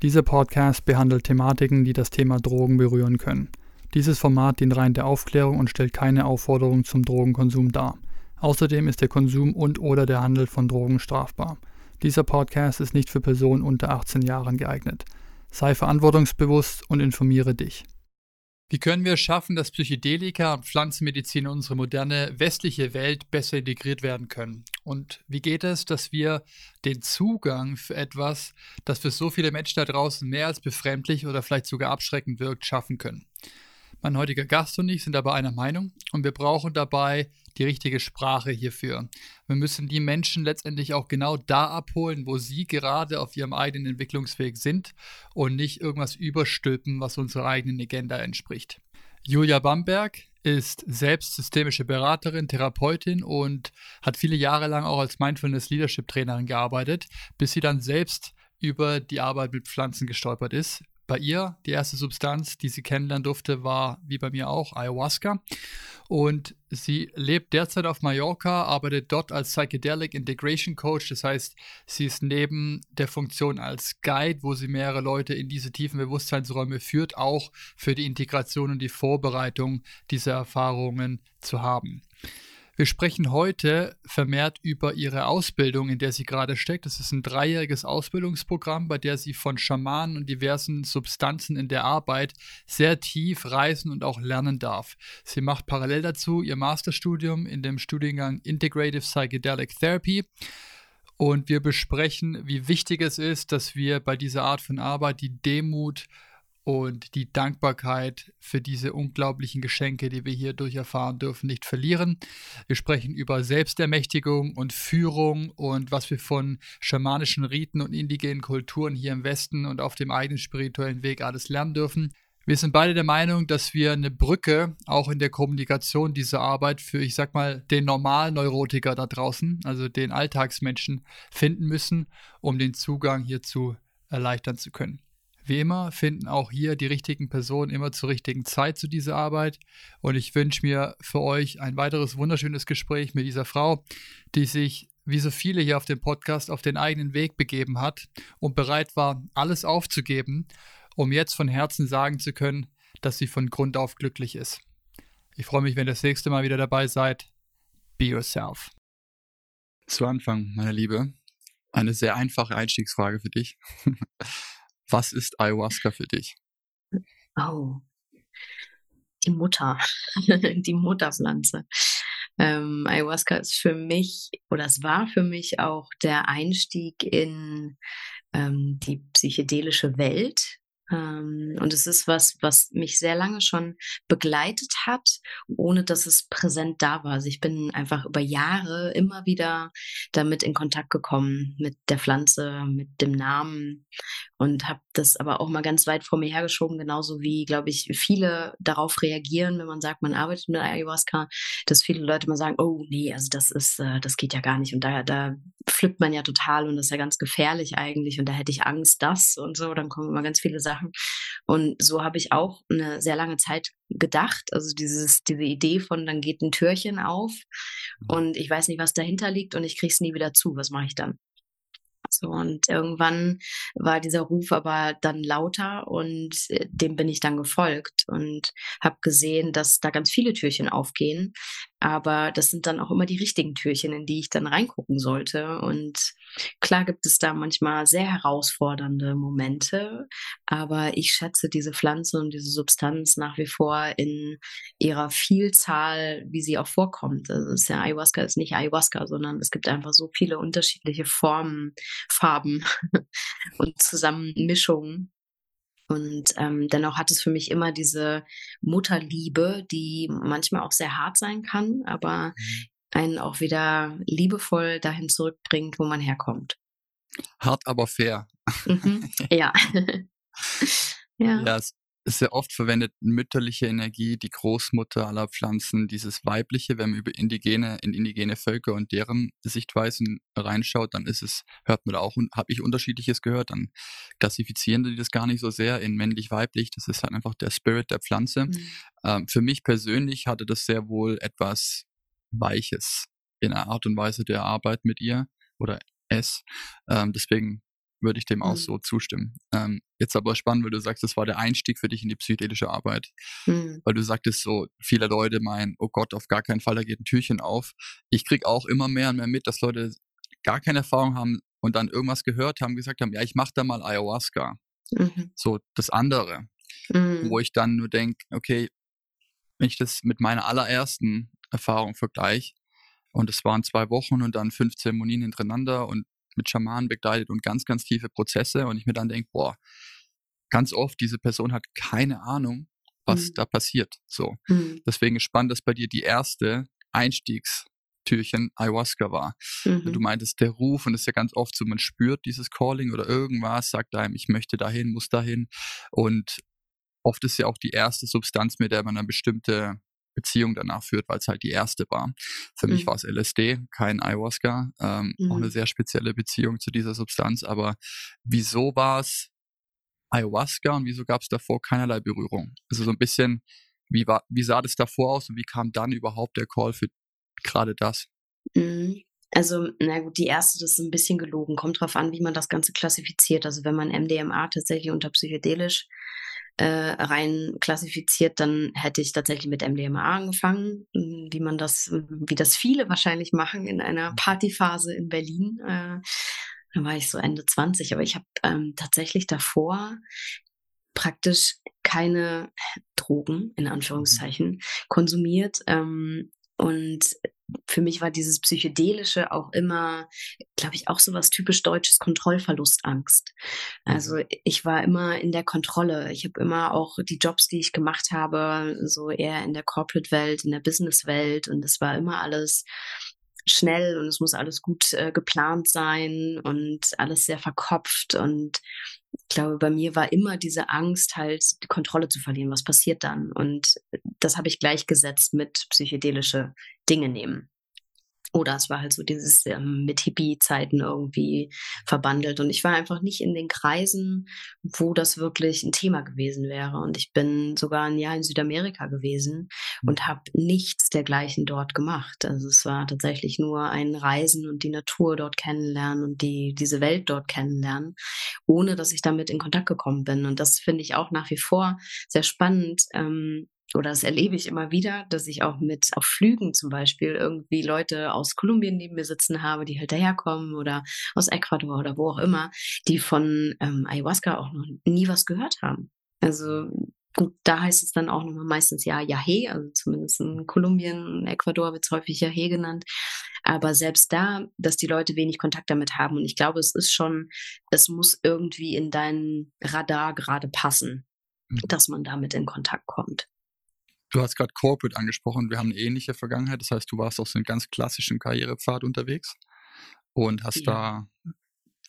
Dieser Podcast behandelt Thematiken, die das Thema Drogen berühren können. Dieses Format dient rein der Aufklärung und stellt keine Aufforderung zum Drogenkonsum dar. Außerdem ist der Konsum und/oder der Handel von Drogen strafbar. Dieser Podcast ist nicht für Personen unter 18 Jahren geeignet. Sei verantwortungsbewusst und informiere dich. Wie können wir schaffen, dass Psychedelika und Pflanzenmedizin in unsere moderne westliche Welt besser integriert werden können? Und wie geht es, dass wir den Zugang für etwas, das für so viele Menschen da draußen mehr als befremdlich oder vielleicht sogar abschreckend wirkt, schaffen können? Mein heutiger Gast und ich sind aber einer Meinung und wir brauchen dabei die richtige Sprache hierfür. Wir müssen die Menschen letztendlich auch genau da abholen, wo sie gerade auf ihrem eigenen Entwicklungsweg sind und nicht irgendwas überstülpen, was unserer eigenen Agenda entspricht. Julia Bamberg ist selbst systemische Beraterin, Therapeutin und hat viele Jahre lang auch als Mindfulness Leadership Trainerin gearbeitet, bis sie dann selbst über die Arbeit mit Pflanzen gestolpert ist, bei ihr, die erste Substanz, die sie kennenlernen durfte, war wie bei mir auch Ayahuasca. Und sie lebt derzeit auf Mallorca, arbeitet dort als Psychedelic Integration Coach. Das heißt, sie ist neben der Funktion als Guide, wo sie mehrere Leute in diese tiefen Bewusstseinsräume führt, auch für die Integration und die Vorbereitung dieser Erfahrungen zu haben. Wir sprechen heute vermehrt über ihre Ausbildung, in der sie gerade steckt. Das ist ein dreijähriges Ausbildungsprogramm, bei der sie von Schamanen und diversen Substanzen in der Arbeit sehr tief reisen und auch lernen darf. Sie macht parallel dazu ihr Masterstudium in dem Studiengang Integrative Psychedelic Therapy. Und wir besprechen, wie wichtig es ist, dass wir bei dieser Art von Arbeit die Demut und die Dankbarkeit für diese unglaublichen Geschenke, die wir hier durch erfahren dürfen, nicht verlieren. Wir sprechen über Selbstermächtigung und Führung und was wir von schamanischen Riten und indigenen Kulturen hier im Westen und auf dem eigenen spirituellen Weg alles lernen dürfen. Wir sind beide der Meinung, dass wir eine Brücke auch in der Kommunikation dieser Arbeit für, ich sag mal, den normalen Neurotiker da draußen, also den Alltagsmenschen, finden müssen, um den Zugang hierzu erleichtern zu können. Wie immer finden auch hier die richtigen Personen immer zur richtigen Zeit zu dieser Arbeit. Und ich wünsche mir für euch ein weiteres wunderschönes Gespräch mit dieser Frau, die sich wie so viele hier auf dem Podcast auf den eigenen Weg begeben hat und bereit war, alles aufzugeben, um jetzt von Herzen sagen zu können, dass sie von Grund auf glücklich ist. Ich freue mich, wenn ihr das nächste Mal wieder dabei seid. Be yourself. Zu Anfang, meine Liebe, eine sehr einfache Einstiegsfrage für dich. Was ist Ayahuasca für dich? Oh, die Mutter, die Mutterpflanze. Ähm, Ayahuasca ist für mich oder es war für mich auch der Einstieg in ähm, die psychedelische Welt. Ähm, und es ist was, was mich sehr lange schon begleitet hat, ohne dass es präsent da war. Also ich bin einfach über Jahre immer wieder damit in Kontakt gekommen, mit der Pflanze, mit dem Namen und habe das aber auch mal ganz weit vor mir hergeschoben, genauso wie, glaube ich, viele darauf reagieren, wenn man sagt, man arbeitet mit Ayahuasca, dass viele Leute mal sagen, oh nee, also das ist, äh, das geht ja gar nicht und da, da flippt man ja total und das ist ja ganz gefährlich eigentlich und da hätte ich Angst, das und so, dann kommen immer ganz viele Sachen und so habe ich auch eine sehr lange Zeit gedacht, also dieses, diese Idee von, dann geht ein Türchen auf mhm. und ich weiß nicht, was dahinter liegt und ich kriege es nie wieder zu, was mache ich dann? So, und irgendwann war dieser Ruf aber dann lauter und äh, dem bin ich dann gefolgt und habe gesehen, dass da ganz viele Türchen aufgehen. Aber das sind dann auch immer die richtigen Türchen, in die ich dann reingucken sollte. Und Klar gibt es da manchmal sehr herausfordernde Momente, aber ich schätze diese Pflanze und diese Substanz nach wie vor in ihrer Vielzahl, wie sie auch vorkommt. Also ist ja Ayahuasca ist nicht Ayahuasca, sondern es gibt einfach so viele unterschiedliche Formen, Farben und Zusammenmischungen. Und ähm, dennoch hat es für mich immer diese Mutterliebe, die manchmal auch sehr hart sein kann, aber mhm einen auch wieder liebevoll dahin zurückbringt, wo man herkommt. Hart, aber fair. Mhm. Ja. ja. Ja, es ist sehr oft verwendet mütterliche Energie, die Großmutter aller Pflanzen, dieses weibliche, wenn man über indigene, in indigene Völker und deren Sichtweisen reinschaut, dann ist es, hört man da auch, habe ich unterschiedliches gehört, dann klassifizieren die das gar nicht so sehr in männlich-weiblich, das ist halt einfach der Spirit der Pflanze. Mhm. Ähm, für mich persönlich hatte das sehr wohl etwas Weiches in der Art und Weise der Arbeit mit ihr oder es. Ähm, deswegen würde ich dem auch mhm. so zustimmen. Ähm, jetzt aber spannend, weil du sagst, das war der Einstieg für dich in die psychedelische Arbeit. Mhm. Weil du sagtest so, viele Leute meinen, oh Gott, auf gar keinen Fall, da geht ein Türchen auf. Ich krieg auch immer mehr und mehr mit, dass Leute gar keine Erfahrung haben und dann irgendwas gehört haben, gesagt haben, ja, ich mach da mal Ayahuasca. Mhm. So das andere. Mhm. Wo ich dann nur denke, okay, wenn ich das mit meiner allerersten Erfahrung vergleiche. Und es waren zwei Wochen und dann fünf Zeremonien hintereinander und mit Schamanen begleitet und ganz, ganz tiefe Prozesse. Und ich mir dann denke, boah, ganz oft, diese Person hat keine Ahnung, was mhm. da passiert. So. Mhm. Deswegen ist spannend, dass bei dir die erste Einstiegstürchen Ayahuasca war. Mhm. Du meintest der Ruf und es ist ja ganz oft so, man spürt dieses Calling oder irgendwas, sagt einem, ich möchte dahin, muss dahin. Und oft ist ja auch die erste Substanz, mit der man eine bestimmte Beziehung danach führt, weil es halt die erste war. Für mhm. mich war es LSD, kein Ayahuasca, ähm, mhm. auch eine sehr spezielle Beziehung zu dieser Substanz. Aber wieso war es Ayahuasca und wieso gab es davor keinerlei Berührung? Also so ein bisschen, wie, war, wie sah das davor aus und wie kam dann überhaupt der Call für gerade das? Mhm. Also, na gut, die erste, das ist ein bisschen gelogen. Kommt drauf an, wie man das Ganze klassifiziert. Also, wenn man MDMA tatsächlich unter psychedelisch äh, rein klassifiziert, dann hätte ich tatsächlich mit MDMA angefangen, hm, wie man das, wie das viele wahrscheinlich machen in einer mhm. Partyphase in Berlin. Äh, da war ich so Ende 20, aber ich habe ähm, tatsächlich davor praktisch keine Drogen in mhm. Anführungszeichen konsumiert. Ähm, und für mich war dieses Psychedelische auch immer, glaube ich, auch so was typisch deutsches Kontrollverlustangst. Also mhm. ich war immer in der Kontrolle. Ich habe immer auch die Jobs, die ich gemacht habe, so eher in der Corporate-Welt, in der Business-Welt und es war immer alles schnell und es muss alles gut äh, geplant sein und alles sehr verkopft und ich glaube, bei mir war immer diese Angst, halt die Kontrolle zu verlieren. Was passiert dann? Und das habe ich gleichgesetzt mit psychedelische Dinge nehmen. Oder es war halt so dieses ähm, mit Hippie-Zeiten irgendwie verbandelt. Und ich war einfach nicht in den Kreisen, wo das wirklich ein Thema gewesen wäre. Und ich bin sogar ein Jahr in Südamerika gewesen hm. und habe nichts dergleichen dort gemacht. Also es war tatsächlich nur ein Reisen und die Natur dort kennenlernen und die, diese Welt dort kennenlernen, ohne dass ich damit in Kontakt gekommen bin. Und das finde ich auch nach wie vor sehr spannend, ähm, oder das erlebe ich immer wieder, dass ich auch mit auf Flügen zum Beispiel irgendwie Leute aus Kolumbien neben mir sitzen habe, die halt daherkommen oder aus Ecuador oder wo auch immer, die von ähm, Ayahuasca auch noch nie was gehört haben. Also gut, da heißt es dann auch nochmal meistens ja Yahe, also zumindest in Kolumbien, Ecuador wird es häufig Yahe genannt. Aber selbst da, dass die Leute wenig Kontakt damit haben. Und ich glaube, es ist schon, es muss irgendwie in dein Radar gerade passen, mhm. dass man damit in Kontakt kommt. Du hast gerade Corporate angesprochen. Wir haben eine ähnliche Vergangenheit. Das heißt, du warst auf so einem ganz klassischen Karrierepfad unterwegs und hast ja. da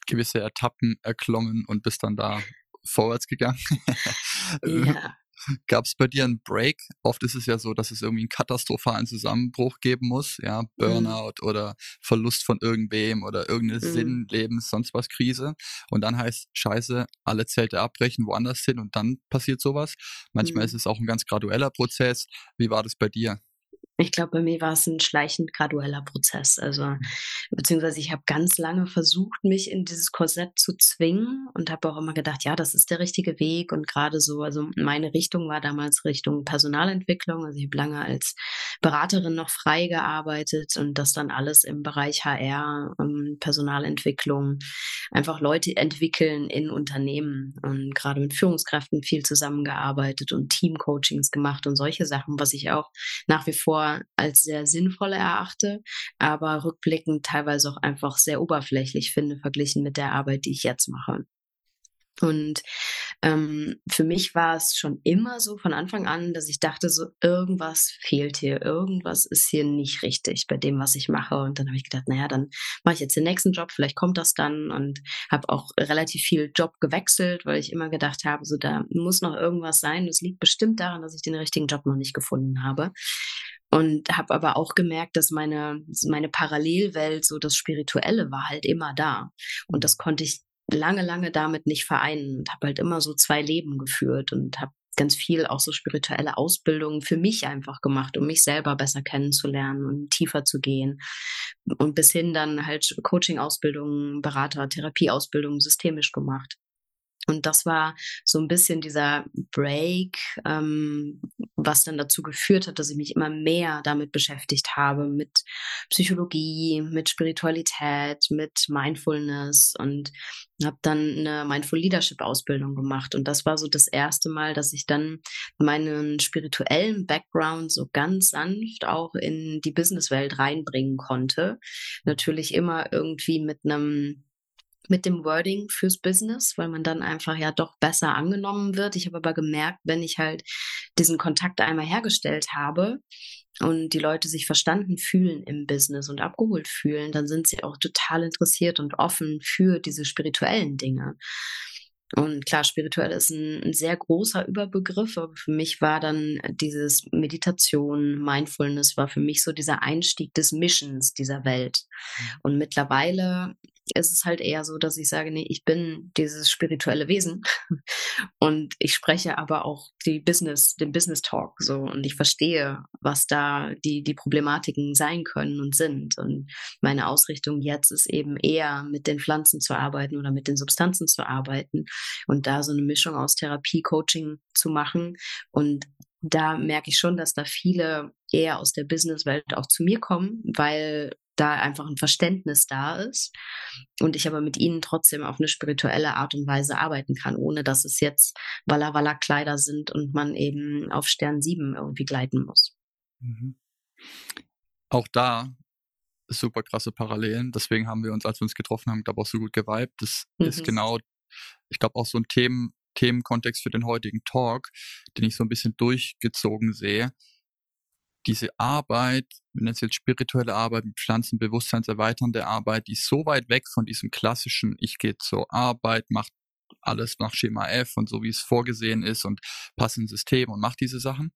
gewisse Etappen erklommen und bist dann da vorwärts gegangen. ja. Gab es bei dir einen Break? Oft ist es ja so, dass es irgendwie einen katastrophalen Zusammenbruch geben muss, ja, mhm. Burnout mhm. oder Verlust von irgendwem oder irgendeine mhm. Sinn, Lebens, sonst was Krise. Und dann heißt Scheiße, alle Zelte abbrechen, woanders hin und dann passiert sowas. Manchmal mhm. ist es auch ein ganz gradueller Prozess. Wie war das bei dir? Ich glaube, bei mir war es ein schleichend gradueller Prozess. Also, beziehungsweise ich habe ganz lange versucht, mich in dieses Korsett zu zwingen und habe auch immer gedacht, ja, das ist der richtige Weg. Und gerade so, also meine Richtung war damals Richtung Personalentwicklung. Also ich habe lange als Beraterin noch frei gearbeitet und das dann alles im Bereich HR, ähm, Personalentwicklung, einfach Leute entwickeln in Unternehmen und gerade mit Führungskräften viel zusammengearbeitet und Teamcoachings gemacht und solche Sachen, was ich auch nach wie vor als sehr sinnvoll erachte, aber rückblickend teilweise auch einfach sehr oberflächlich finde, verglichen mit der Arbeit, die ich jetzt mache. Und ähm, für mich war es schon immer so von Anfang an, dass ich dachte, so irgendwas fehlt hier, irgendwas ist hier nicht richtig bei dem, was ich mache. Und dann habe ich gedacht, naja, dann mache ich jetzt den nächsten Job, vielleicht kommt das dann. Und habe auch relativ viel Job gewechselt, weil ich immer gedacht habe, so da muss noch irgendwas sein. Das liegt bestimmt daran, dass ich den richtigen Job noch nicht gefunden habe und habe aber auch gemerkt, dass meine meine Parallelwelt, so das Spirituelle, war halt immer da und das konnte ich lange lange damit nicht vereinen und habe halt immer so zwei Leben geführt und habe ganz viel auch so spirituelle Ausbildungen für mich einfach gemacht, um mich selber besser kennenzulernen und tiefer zu gehen. Und bis hin dann halt Coaching-Ausbildungen, Berater, Therapieausbildungen systemisch gemacht. Und das war so ein bisschen dieser Break, ähm, was dann dazu geführt hat, dass ich mich immer mehr damit beschäftigt habe, mit Psychologie, mit Spiritualität, mit Mindfulness und habe dann eine Mindful Leadership Ausbildung gemacht. Und das war so das erste Mal, dass ich dann meinen spirituellen Background so ganz sanft auch in die Businesswelt reinbringen konnte. Natürlich immer irgendwie mit einem mit dem Wording fürs Business, weil man dann einfach ja doch besser angenommen wird. Ich habe aber gemerkt, wenn ich halt diesen Kontakt einmal hergestellt habe und die Leute sich verstanden fühlen im Business und abgeholt fühlen, dann sind sie auch total interessiert und offen für diese spirituellen Dinge. Und klar, spirituell ist ein, ein, sehr großer Überbegriff, aber für mich war dann dieses Meditation, Mindfulness war für mich so dieser Einstieg des Missions dieser Welt. Mhm. Und mittlerweile ist es halt eher so, dass ich sage, nee, ich bin dieses spirituelle Wesen. Und ich spreche aber auch die Business, den Business Talk so. Und ich verstehe, was da die, die Problematiken sein können und sind. Und meine Ausrichtung jetzt ist eben eher mit den Pflanzen zu arbeiten oder mit den Substanzen zu arbeiten und da so eine Mischung aus Therapie, Coaching zu machen. Und da merke ich schon, dass da viele eher aus der Businesswelt auch zu mir kommen, weil da einfach ein Verständnis da ist und ich aber mit ihnen trotzdem auf eine spirituelle Art und Weise arbeiten kann, ohne dass es jetzt Walla Walla Kleider sind und man eben auf Stern 7 irgendwie gleiten muss. Mhm. Auch da super krasse Parallelen. Deswegen haben wir uns, als wir uns getroffen haben, glaube ich, auch so gut geweibt. Das mhm. ist genau, ich glaube, auch so ein Themen, Themenkontext für den heutigen Talk, den ich so ein bisschen durchgezogen sehe diese Arbeit, wir nennen es jetzt spirituelle Arbeit, Pflanzen, bewusstseinserweiternde Arbeit, die ist so weit weg von diesem klassischen, ich gehe zur Arbeit, mache alles nach Schema F und so wie es vorgesehen ist und passe ins System und macht diese Sachen.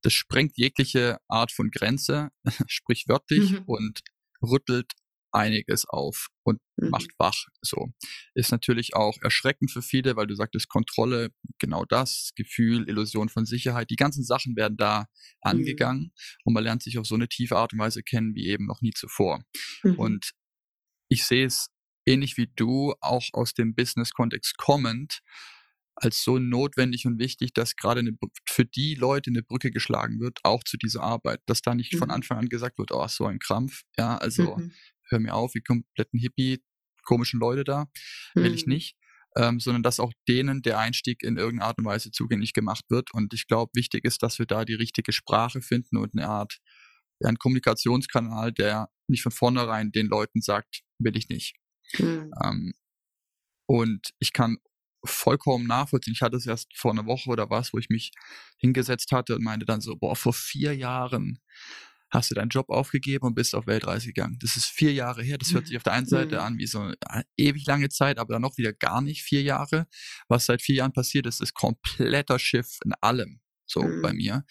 Das sprengt jegliche Art von Grenze, sprichwörtlich, mhm. und rüttelt einiges auf und mhm. macht wach. So ist natürlich auch erschreckend für viele, weil du sagtest Kontrolle, genau das, Gefühl, Illusion von Sicherheit. Die ganzen Sachen werden da mhm. angegangen mhm. und man lernt sich auf so eine tiefe Art und Weise kennen wie eben noch nie zuvor. Mhm. Und ich sehe es ähnlich wie du, auch aus dem Business-Kontext kommend, als so notwendig und wichtig, dass gerade eine, für die Leute eine Brücke geschlagen wird, auch zu dieser Arbeit, dass da nicht mhm. von Anfang an gesagt wird, oh, so ein Krampf, ja, also mhm hör mir auf, wie kompletten Hippie, komischen Leute da, will ich mhm. nicht. Ähm, sondern dass auch denen der Einstieg in irgendeiner Art und Weise zugänglich gemacht wird. Und ich glaube, wichtig ist, dass wir da die richtige Sprache finden und eine Art, ja, einen Kommunikationskanal, der nicht von vornherein den Leuten sagt, will ich nicht. Mhm. Ähm, und ich kann vollkommen nachvollziehen. Ich hatte es erst vor einer Woche oder was, wo ich mich hingesetzt hatte und meinte dann so, boah, vor vier Jahren hast du deinen Job aufgegeben und bist auf Weltreise gegangen. Das ist vier Jahre her. Das hört mhm. sich auf der einen Seite mhm. an wie so eine äh, ewig lange Zeit, aber dann noch wieder gar nicht vier Jahre. Was seit vier Jahren passiert ist, ist kompletter Schiff in allem. So mhm. bei mir.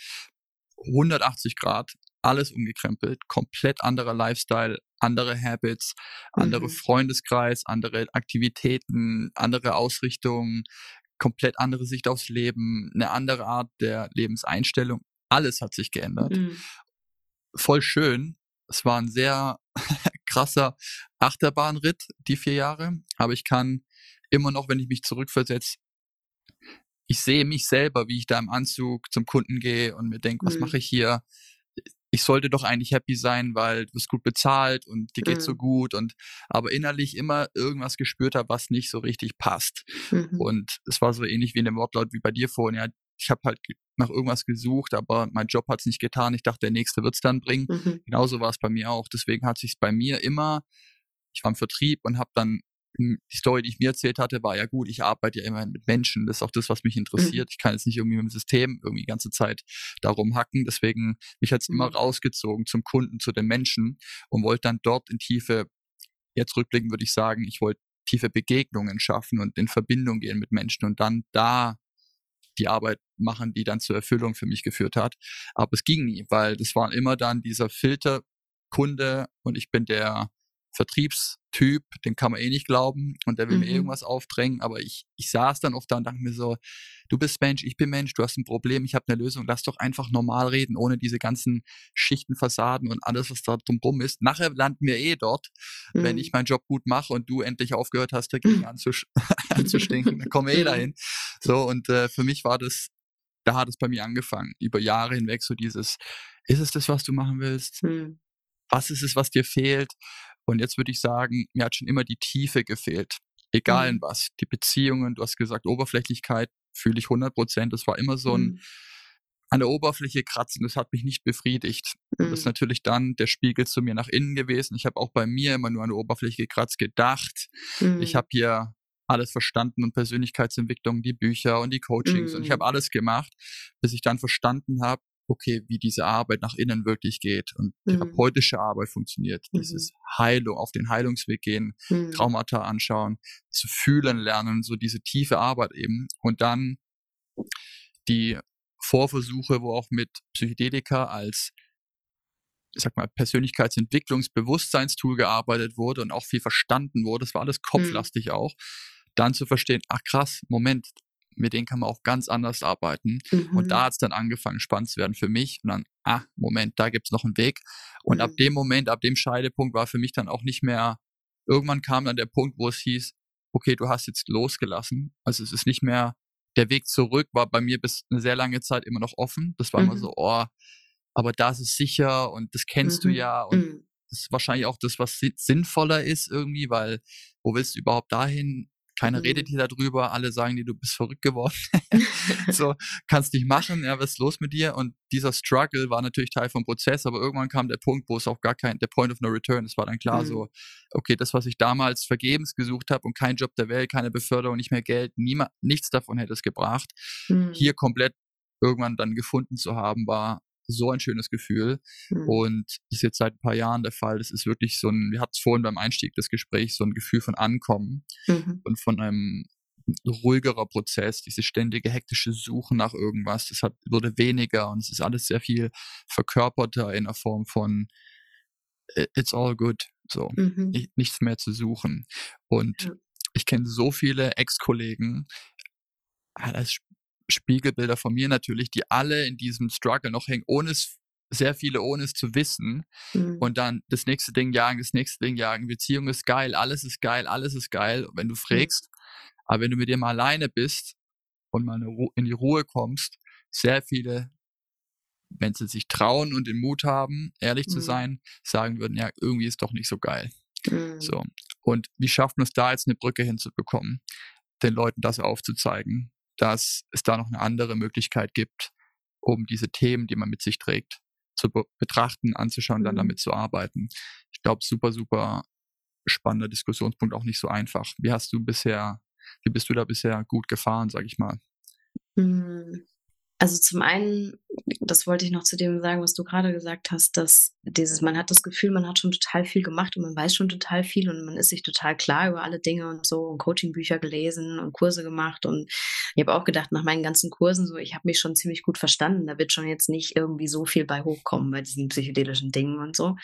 180 Grad, alles umgekrempelt, komplett anderer Lifestyle, andere Habits, andere mhm. Freundeskreis, andere Aktivitäten, andere Ausrichtungen, komplett andere Sicht aufs Leben, eine andere Art der Lebenseinstellung. Alles hat sich geändert. Mhm. Voll schön. Es war ein sehr krasser Achterbahnritt, die vier Jahre. Aber ich kann immer noch, wenn ich mich zurückversetze, ich sehe mich selber, wie ich da im Anzug zum Kunden gehe und mir denke, was mhm. mache ich hier? Ich sollte doch eigentlich happy sein, weil du bist gut bezahlt und dir geht's mhm. so gut und aber innerlich immer irgendwas gespürt habe, was nicht so richtig passt. Mhm. Und es war so ähnlich wie in dem Wortlaut wie bei dir vorhin. Ja, ich habe halt nach irgendwas gesucht, aber mein Job hat es nicht getan. Ich dachte, der nächste wird's dann bringen. Mhm. Genauso war es bei mir auch. Deswegen hat sich bei mir immer, ich war im Vertrieb und habe dann die Story, die ich mir erzählt hatte, war ja gut, ich arbeite ja immerhin mit Menschen. Das ist auch das, was mich mhm. interessiert. Mhm. Ich kann jetzt nicht irgendwie mit dem System irgendwie die ganze Zeit darum hacken. Deswegen mich hat's mhm. immer rausgezogen zum Kunden, zu den Menschen und wollte dann dort in tiefe, jetzt rückblickend würde ich sagen, ich wollte tiefe Begegnungen schaffen und in Verbindung gehen mit Menschen und dann da die Arbeit machen, die dann zur Erfüllung für mich geführt hat. Aber es ging nie, weil das war immer dann dieser Filter Kunde und ich bin der Vertriebstyp, den kann man eh nicht glauben und der will mhm. mir irgendwas aufdrängen, aber ich, ich saß dann oft da und dachte mir so, du bist Mensch, ich bin Mensch, du hast ein Problem, ich habe eine Lösung, lass doch einfach normal reden, ohne diese ganzen Schichten, Fassaden und alles, was da drumrum ist. Nachher landen wir eh dort, mhm. wenn ich meinen Job gut mache und du endlich aufgehört hast, dagegen anzusch anzustinken, dann kommen wir eh dahin. So, und äh, für mich war das, da hat es bei mir angefangen, über Jahre hinweg so dieses, ist es das, was du machen willst? Mhm. Was ist es, was dir fehlt? Und jetzt würde ich sagen, mir hat schon immer die Tiefe gefehlt. Egal mhm. in was. Die Beziehungen, du hast gesagt, Oberflächlichkeit fühle ich 100 Prozent. Das war immer so ein, mhm. an der Oberfläche kratzen. Das hat mich nicht befriedigt. Mhm. Das ist mhm. natürlich dann der Spiegel zu mir nach innen gewesen. Ich habe auch bei mir immer nur an der Oberfläche gekratzt gedacht. Mhm. Ich habe hier alles verstanden und Persönlichkeitsentwicklung, die Bücher und die Coachings und ich habe mhm. alles gemacht, bis ich dann verstanden habe, okay, wie diese Arbeit nach innen wirklich geht und mhm. therapeutische Arbeit funktioniert, mhm. dieses Heilung, auf den Heilungsweg gehen, mhm. Traumata anschauen, zu fühlen lernen, so diese tiefe Arbeit eben und dann die Vorversuche, wo auch mit Psychedelika als ich sag mal, Persönlichkeitsentwicklungsbewusstseinstool gearbeitet wurde und auch viel verstanden wurde. Das war alles mhm. kopflastig auch. Dann zu verstehen, ach krass, Moment, mit denen kann man auch ganz anders arbeiten. Mhm. Und da hat es dann angefangen, spannend zu werden für mich. Und dann, ah, Moment, da gibt's noch einen Weg. Und mhm. ab dem Moment, ab dem Scheidepunkt war für mich dann auch nicht mehr, irgendwann kam dann der Punkt, wo es hieß, okay, du hast jetzt losgelassen. Also es ist nicht mehr, der Weg zurück war bei mir bis eine sehr lange Zeit immer noch offen. Das war mhm. immer so, oh, aber da ist es sicher und das kennst du mhm. ja und mhm. das ist wahrscheinlich auch das, was sinnvoller ist irgendwie, weil wo willst du überhaupt dahin? Keiner mhm. redet hier darüber, alle sagen dir, du bist verrückt geworden. so, kannst nicht machen, ja, was ist los mit dir? Und dieser Struggle war natürlich Teil vom Prozess, aber irgendwann kam der Punkt, wo es auch gar kein, der Point of no return, es war dann klar mhm. so, okay, das, was ich damals vergebens gesucht habe und kein Job der Welt, keine Beförderung, nicht mehr Geld, niemand, nichts davon hätte es gebracht. Mhm. Hier komplett irgendwann dann gefunden zu haben, war so ein schönes Gefühl. Mhm. Und das ist jetzt seit ein paar Jahren der Fall. Das ist wirklich so ein, wir hatten es vorhin beim Einstieg des Gesprächs, so ein Gefühl von Ankommen mhm. und von einem ruhigerer Prozess, diese ständige hektische Suche nach irgendwas, das hat, wurde weniger und es ist alles sehr viel verkörperter in der Form von it's all good, so, mhm. nichts mehr zu suchen. Und ja. ich kenne so viele Ex-Kollegen, als Spiegelbilder von mir natürlich, die alle in diesem Struggle noch hängen, ohne es, sehr viele ohne es zu wissen. Mhm. Und dann das nächste Ding jagen, das nächste Ding jagen. Beziehung ist geil, alles ist geil, alles ist geil, wenn du fragst. Mhm. Aber wenn du mit dir mal alleine bist und mal in die Ruhe kommst, sehr viele, wenn sie sich trauen und den Mut haben, ehrlich mhm. zu sein, sagen würden, ja, irgendwie ist doch nicht so geil. Mhm. So. Und wie schafft man es da jetzt eine Brücke hinzubekommen, den Leuten das aufzuzeigen? Dass es da noch eine andere Möglichkeit gibt, um diese Themen, die man mit sich trägt, zu be betrachten, anzuschauen, dann mhm. damit zu arbeiten. Ich glaube, super, super spannender Diskussionspunkt, auch nicht so einfach. Wie hast du bisher, wie bist du da bisher gut gefahren, sag ich mal? Hm. Also zum einen, das wollte ich noch zu dem sagen, was du gerade gesagt hast, dass dieses, man hat das Gefühl, man hat schon total viel gemacht und man weiß schon total viel und man ist sich total klar über alle Dinge und so und Coachingbücher gelesen und Kurse gemacht und ich habe auch gedacht, nach meinen ganzen Kursen so, ich habe mich schon ziemlich gut verstanden, da wird schon jetzt nicht irgendwie so viel bei hochkommen bei diesen psychedelischen Dingen und so.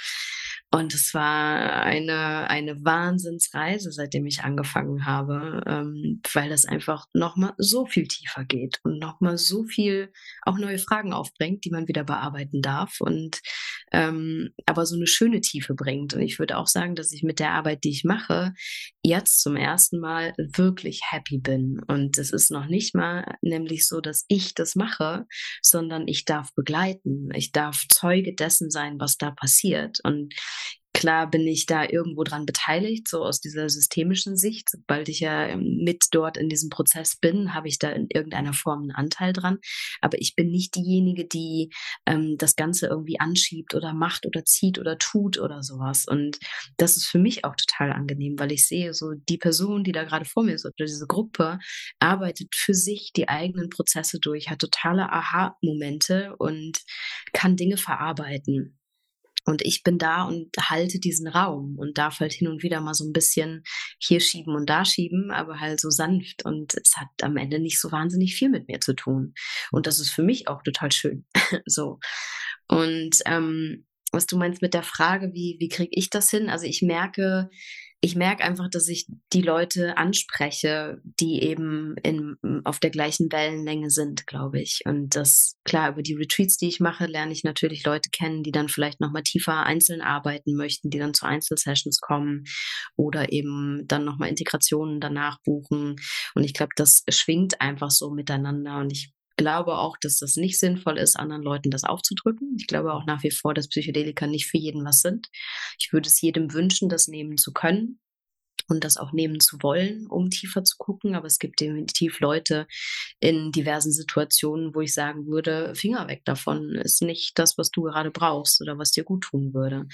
Und es war eine, eine Wahnsinnsreise, seitdem ich angefangen habe, ähm, weil das einfach nochmal so viel tiefer geht und nochmal so viel auch neue Fragen aufbringt, die man wieder bearbeiten darf und ähm, aber so eine schöne Tiefe bringt. Und ich würde auch sagen, dass ich mit der Arbeit, die ich mache, jetzt zum ersten Mal wirklich happy bin. Und es ist noch nicht mal nämlich so, dass ich das mache, sondern ich darf begleiten. Ich darf Zeuge dessen sein, was da passiert. Und Klar bin ich da irgendwo dran beteiligt, so aus dieser systemischen Sicht. Sobald ich ja ähm, mit dort in diesem Prozess bin, habe ich da in irgendeiner Form einen Anteil dran. Aber ich bin nicht diejenige, die ähm, das Ganze irgendwie anschiebt oder macht oder zieht oder tut oder sowas. Und das ist für mich auch total angenehm, weil ich sehe, so die Person, die da gerade vor mir ist oder diese Gruppe, arbeitet für sich die eigenen Prozesse durch, hat totale Aha-Momente und kann Dinge verarbeiten. Und ich bin da und halte diesen Raum und darf halt hin und wieder mal so ein bisschen hier schieben und da schieben, aber halt so sanft. Und es hat am Ende nicht so wahnsinnig viel mit mir zu tun. Und das ist für mich auch total schön. so. Und ähm, was du meinst mit der Frage, wie, wie kriege ich das hin? Also ich merke, ich merke einfach, dass ich die Leute anspreche, die eben in, auf der gleichen Wellenlänge sind, glaube ich. Und das, klar, über die Retreats, die ich mache, lerne ich natürlich Leute kennen, die dann vielleicht nochmal tiefer einzeln arbeiten möchten, die dann zu Einzelsessions kommen oder eben dann nochmal Integrationen danach buchen. Und ich glaube, das schwingt einfach so miteinander. Und ich glaube auch, dass das nicht sinnvoll ist, anderen Leuten das aufzudrücken. Ich glaube auch nach wie vor, dass Psychedelika nicht für jeden was sind. Ich würde es jedem wünschen, das nehmen zu können und das auch nehmen zu wollen, um tiefer zu gucken. Aber es gibt definitiv Leute in diversen Situationen, wo ich sagen würde, Finger weg davon ist nicht das, was du gerade brauchst oder was dir gut tun würde.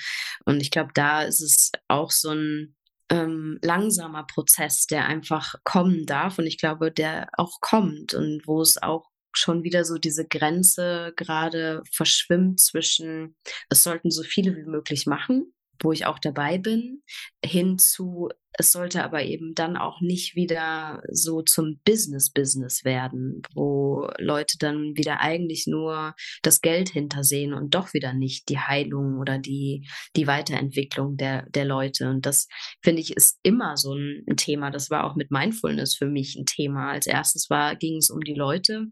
Und ich glaube, da ist es auch so ein ähm, langsamer Prozess, der einfach kommen darf. Und ich glaube, der auch kommt und wo es auch schon wieder so diese Grenze gerade verschwimmt zwischen, es sollten so viele wie möglich machen, wo ich auch dabei bin, hin zu, es sollte aber eben dann auch nicht wieder so zum Business-Business werden, wo Leute dann wieder eigentlich nur das Geld hintersehen und doch wieder nicht die Heilung oder die, die Weiterentwicklung der, der Leute. Und das finde ich ist immer so ein Thema. Das war auch mit Mindfulness für mich ein Thema. Als erstes ging es um die Leute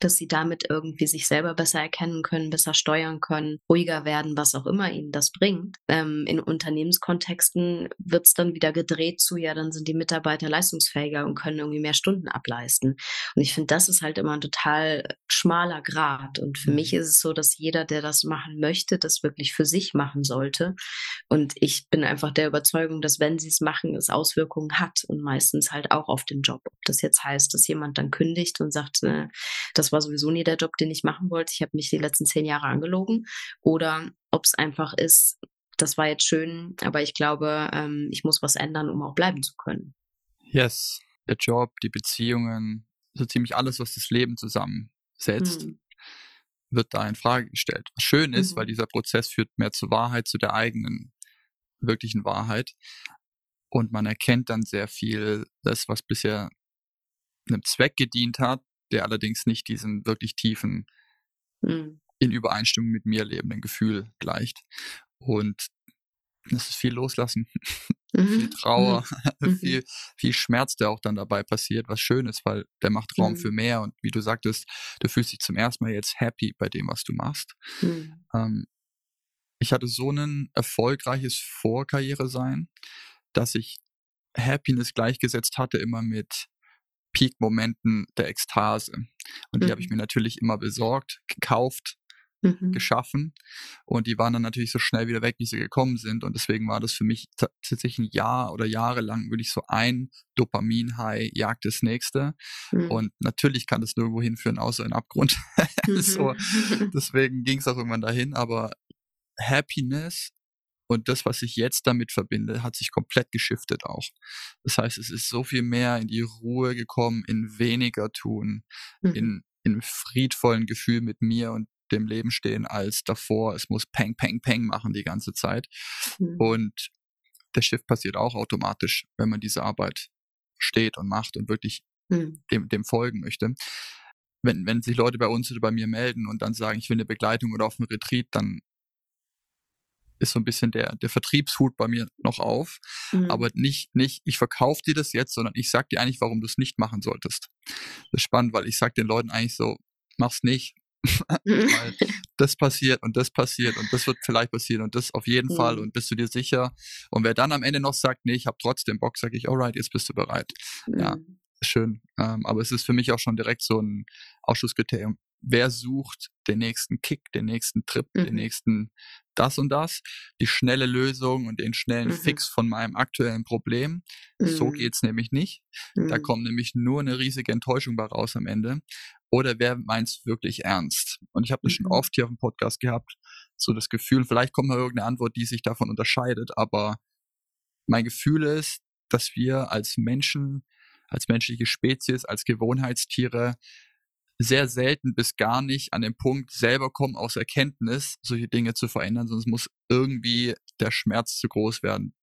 dass sie damit irgendwie sich selber besser erkennen können, besser steuern können, ruhiger werden, was auch immer ihnen das bringt. Ähm, in Unternehmenskontexten wird es dann wieder gedreht zu, ja, dann sind die Mitarbeiter leistungsfähiger und können irgendwie mehr Stunden ableisten. Und ich finde, das ist halt immer ein total schmaler Grad. Und für mich mhm. ist es so, dass jeder, der das machen möchte, das wirklich für sich machen sollte. Und ich bin einfach der Überzeugung, dass wenn sie es machen, es Auswirkungen hat und meistens halt auch auf den Job. Ob das jetzt heißt, dass jemand dann kündigt und sagt, äh, das war sowieso nie der Job, den ich machen wollte. Ich habe mich die letzten zehn Jahre angelogen. Oder ob es einfach ist, das war jetzt schön, aber ich glaube, ähm, ich muss was ändern, um auch bleiben zu können. Yes, der Job, die Beziehungen, so ziemlich alles, was das Leben zusammensetzt, hm. wird da in Frage gestellt. Was schön ist, mhm. weil dieser Prozess führt mehr zur Wahrheit, zu der eigenen wirklichen Wahrheit. Und man erkennt dann sehr viel, das, was bisher einem Zweck gedient hat, der allerdings nicht diesem wirklich tiefen, mhm. in Übereinstimmung mit mir lebenden Gefühl gleicht. Und das ist viel Loslassen, mhm. viel Trauer, mhm. viel, viel Schmerz, der auch dann dabei passiert, was schön ist, weil der macht Raum für mhm. mehr. Und wie du sagtest, du fühlst dich zum ersten Mal jetzt happy bei dem, was du machst. Mhm. Ähm, ich hatte so ein erfolgreiches Vorkarriere sein, dass ich Happiness gleichgesetzt hatte immer mit Peak-Momenten der Ekstase. Und die mhm. habe ich mhm. mir natürlich immer besorgt, gekauft, mhm. geschaffen. Und die waren dann natürlich so schnell wieder weg, wie sie gekommen sind. Und deswegen war das für mich tatsächlich ein Jahr oder jahrelang wirklich so ein Dopamin-High jagt das nächste. Mhm. Und natürlich kann das nirgendwo hinführen, außer in Abgrund. so, mhm. deswegen ging es auch irgendwann dahin. Aber Happiness und das, was ich jetzt damit verbinde, hat sich komplett geschiftet auch. Das heißt, es ist so viel mehr in die Ruhe gekommen, in weniger tun, mhm. in, in friedvollen Gefühl mit mir und dem Leben stehen als davor. Es muss Peng, Peng, Peng machen die ganze Zeit. Mhm. Und der Shift passiert auch automatisch, wenn man diese Arbeit steht und macht und wirklich mhm. dem, dem folgen möchte. Wenn, wenn sich Leute bei uns oder bei mir melden und dann sagen, ich will eine Begleitung oder auf einen Retreat, dann ist so ein bisschen der, der Vertriebshut bei mir noch auf. Mhm. Aber nicht, nicht, ich verkaufe dir das jetzt, sondern ich sag dir eigentlich, warum du es nicht machen solltest. Das ist spannend, weil ich sag den Leuten eigentlich so, mach's nicht. weil das passiert und das passiert und das wird vielleicht passieren und das auf jeden mhm. Fall und bist du dir sicher? Und wer dann am Ende noch sagt, nee, ich habe trotzdem Bock, sage ich, alright, jetzt bist du bereit. Mhm. Ja, schön. Ähm, aber es ist für mich auch schon direkt so ein Ausschlusskriterium wer sucht den nächsten Kick, den nächsten Trip, mhm. den nächsten das und das, die schnelle Lösung und den schnellen mhm. Fix von meinem aktuellen Problem. Mhm. So geht's nämlich nicht. Da mhm. kommt nämlich nur eine riesige Enttäuschung bei raus am Ende. Oder wer meint's wirklich ernst? Und ich habe das schon mhm. oft hier auf dem Podcast gehabt, so das Gefühl, vielleicht kommt mal irgendeine Antwort, die sich davon unterscheidet, aber mein Gefühl ist, dass wir als Menschen, als menschliche Spezies, als Gewohnheitstiere sehr selten bis gar nicht an den Punkt selber kommen, aus Erkenntnis solche Dinge zu verändern, sondern es muss irgendwie der Schmerz zu groß werden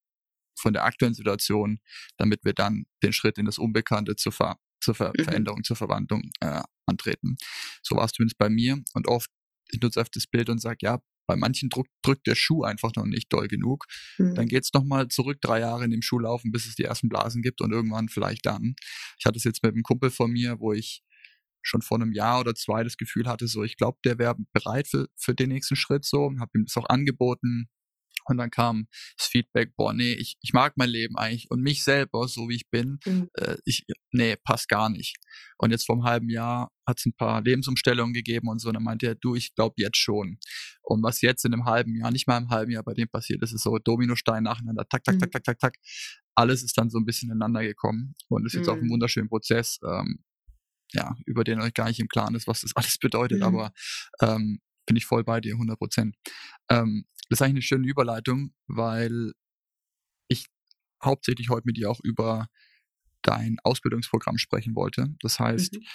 von der aktuellen Situation, damit wir dann den Schritt in das Unbekannte zur, Ver zur Ver mhm. Veränderung, zur Verwandlung äh, antreten. So war es zumindest bei mir und oft, ich nutze oft das Bild und sage, ja, bei manchen druck, drückt der Schuh einfach noch nicht doll genug. Mhm. Dann geht's noch mal zurück drei Jahre in dem Schuh laufen, bis es die ersten Blasen gibt und irgendwann vielleicht dann. Ich hatte es jetzt mit einem Kumpel von mir, wo ich schon vor einem Jahr oder zwei das Gefühl hatte, so ich glaube, der wäre bereit für, für den nächsten Schritt so und habe ihm das auch angeboten. Und dann kam das Feedback, boah, nee, ich, ich mag mein Leben eigentlich und mich selber, so wie ich bin, mhm. äh, ich, nee, passt gar nicht. Und jetzt vor einem halben Jahr hat es ein paar Lebensumstellungen gegeben und so. Und dann meinte er, du, ich glaube jetzt schon. Und was jetzt in einem halben Jahr, nicht mal im halben Jahr bei dem passiert ist, ist so Dominostein nacheinander, tak, tak, mhm. tak, tak, tak, tak. Alles ist dann so ein bisschen ineinander gekommen und ist jetzt mhm. auch ein wunderschöner Prozess. Ähm, ja, über den euch gar nicht im Klaren ist, was das alles bedeutet, mhm. aber ähm, bin ich voll bei dir, 100 Prozent. Ähm, das ist eigentlich eine schöne Überleitung, weil ich hauptsächlich heute mit dir auch über dein Ausbildungsprogramm sprechen wollte. Das heißt, mhm.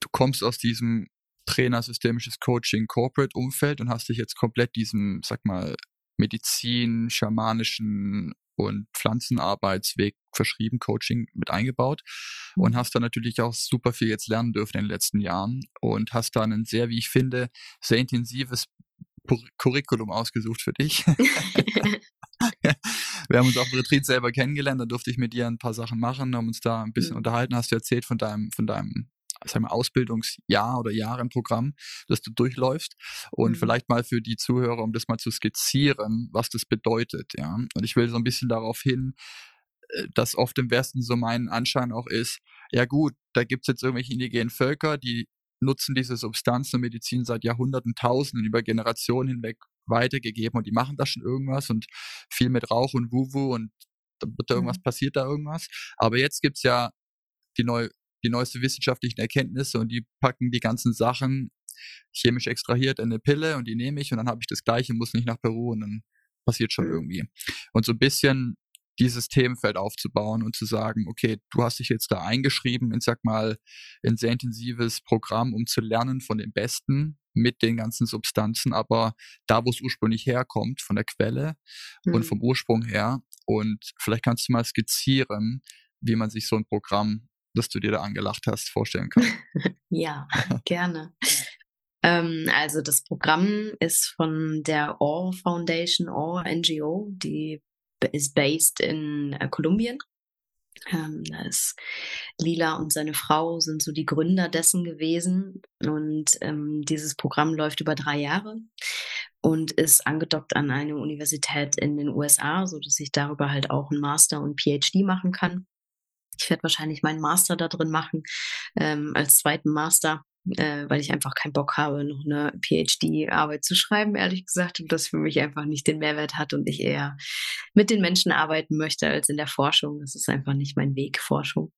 du kommst aus diesem Trainer systemisches Coaching Corporate Umfeld und hast dich jetzt komplett diesem, sag mal, Medizin, schamanischen und Pflanzenarbeitsweg verschrieben, Coaching mit eingebaut und mhm. hast da natürlich auch super viel jetzt lernen dürfen in den letzten Jahren und hast da ein sehr, wie ich finde, sehr intensives Curriculum ausgesucht für dich. Wir haben uns auf dem Retreat selber kennengelernt, da durfte ich mit dir ein paar Sachen machen, haben uns da ein bisschen mhm. unterhalten, hast du erzählt von deinem, von deinem sagen wir, Ausbildungsjahr oder Jahrenprogramm, das du durchläufst. Und mhm. vielleicht mal für die Zuhörer, um das mal zu skizzieren, was das bedeutet. Ja. Und ich will so ein bisschen darauf hin, äh, dass oft im Westen so mein Anschein auch ist, ja gut, da gibt es jetzt irgendwelche indigenen Völker, die nutzen diese Substanzen und Medizin seit Jahrhunderten, Tausenden über Generationen hinweg weitergegeben und die machen da schon irgendwas und viel mit Rauch und Wuwu und da wird da irgendwas, mhm. passiert da irgendwas. Aber jetzt gibt es ja die neue die neuesten wissenschaftlichen Erkenntnisse und die packen die ganzen Sachen chemisch extrahiert in eine Pille und die nehme ich und dann habe ich das gleiche, muss nicht nach Peru und dann passiert schon mhm. irgendwie. Und so ein bisschen dieses Themenfeld aufzubauen und zu sagen, okay, du hast dich jetzt da eingeschrieben in, sag mal, ein sehr intensives Programm, um zu lernen von den Besten mit den ganzen Substanzen, aber da, wo es ursprünglich herkommt, von der Quelle mhm. und vom Ursprung her. Und vielleicht kannst du mal skizzieren, wie man sich so ein Programm das du dir da angelacht hast, vorstellen kann. ja, gerne. Ähm, also das Programm ist von der OR Foundation, OR NGO, die ist based in äh, Kolumbien. Ähm, da ist Lila und seine Frau sind so die Gründer dessen gewesen. Und ähm, dieses Programm läuft über drei Jahre und ist angedockt an eine Universität in den USA, so dass ich darüber halt auch einen Master und PhD machen kann. Ich werde wahrscheinlich meinen Master da drin machen, ähm, als zweiten Master, äh, weil ich einfach keinen Bock habe, noch eine PhD-Arbeit zu schreiben, ehrlich gesagt, und das für mich einfach nicht den Mehrwert hat und ich eher mit den Menschen arbeiten möchte als in der Forschung. Das ist einfach nicht mein Weg, Forschung.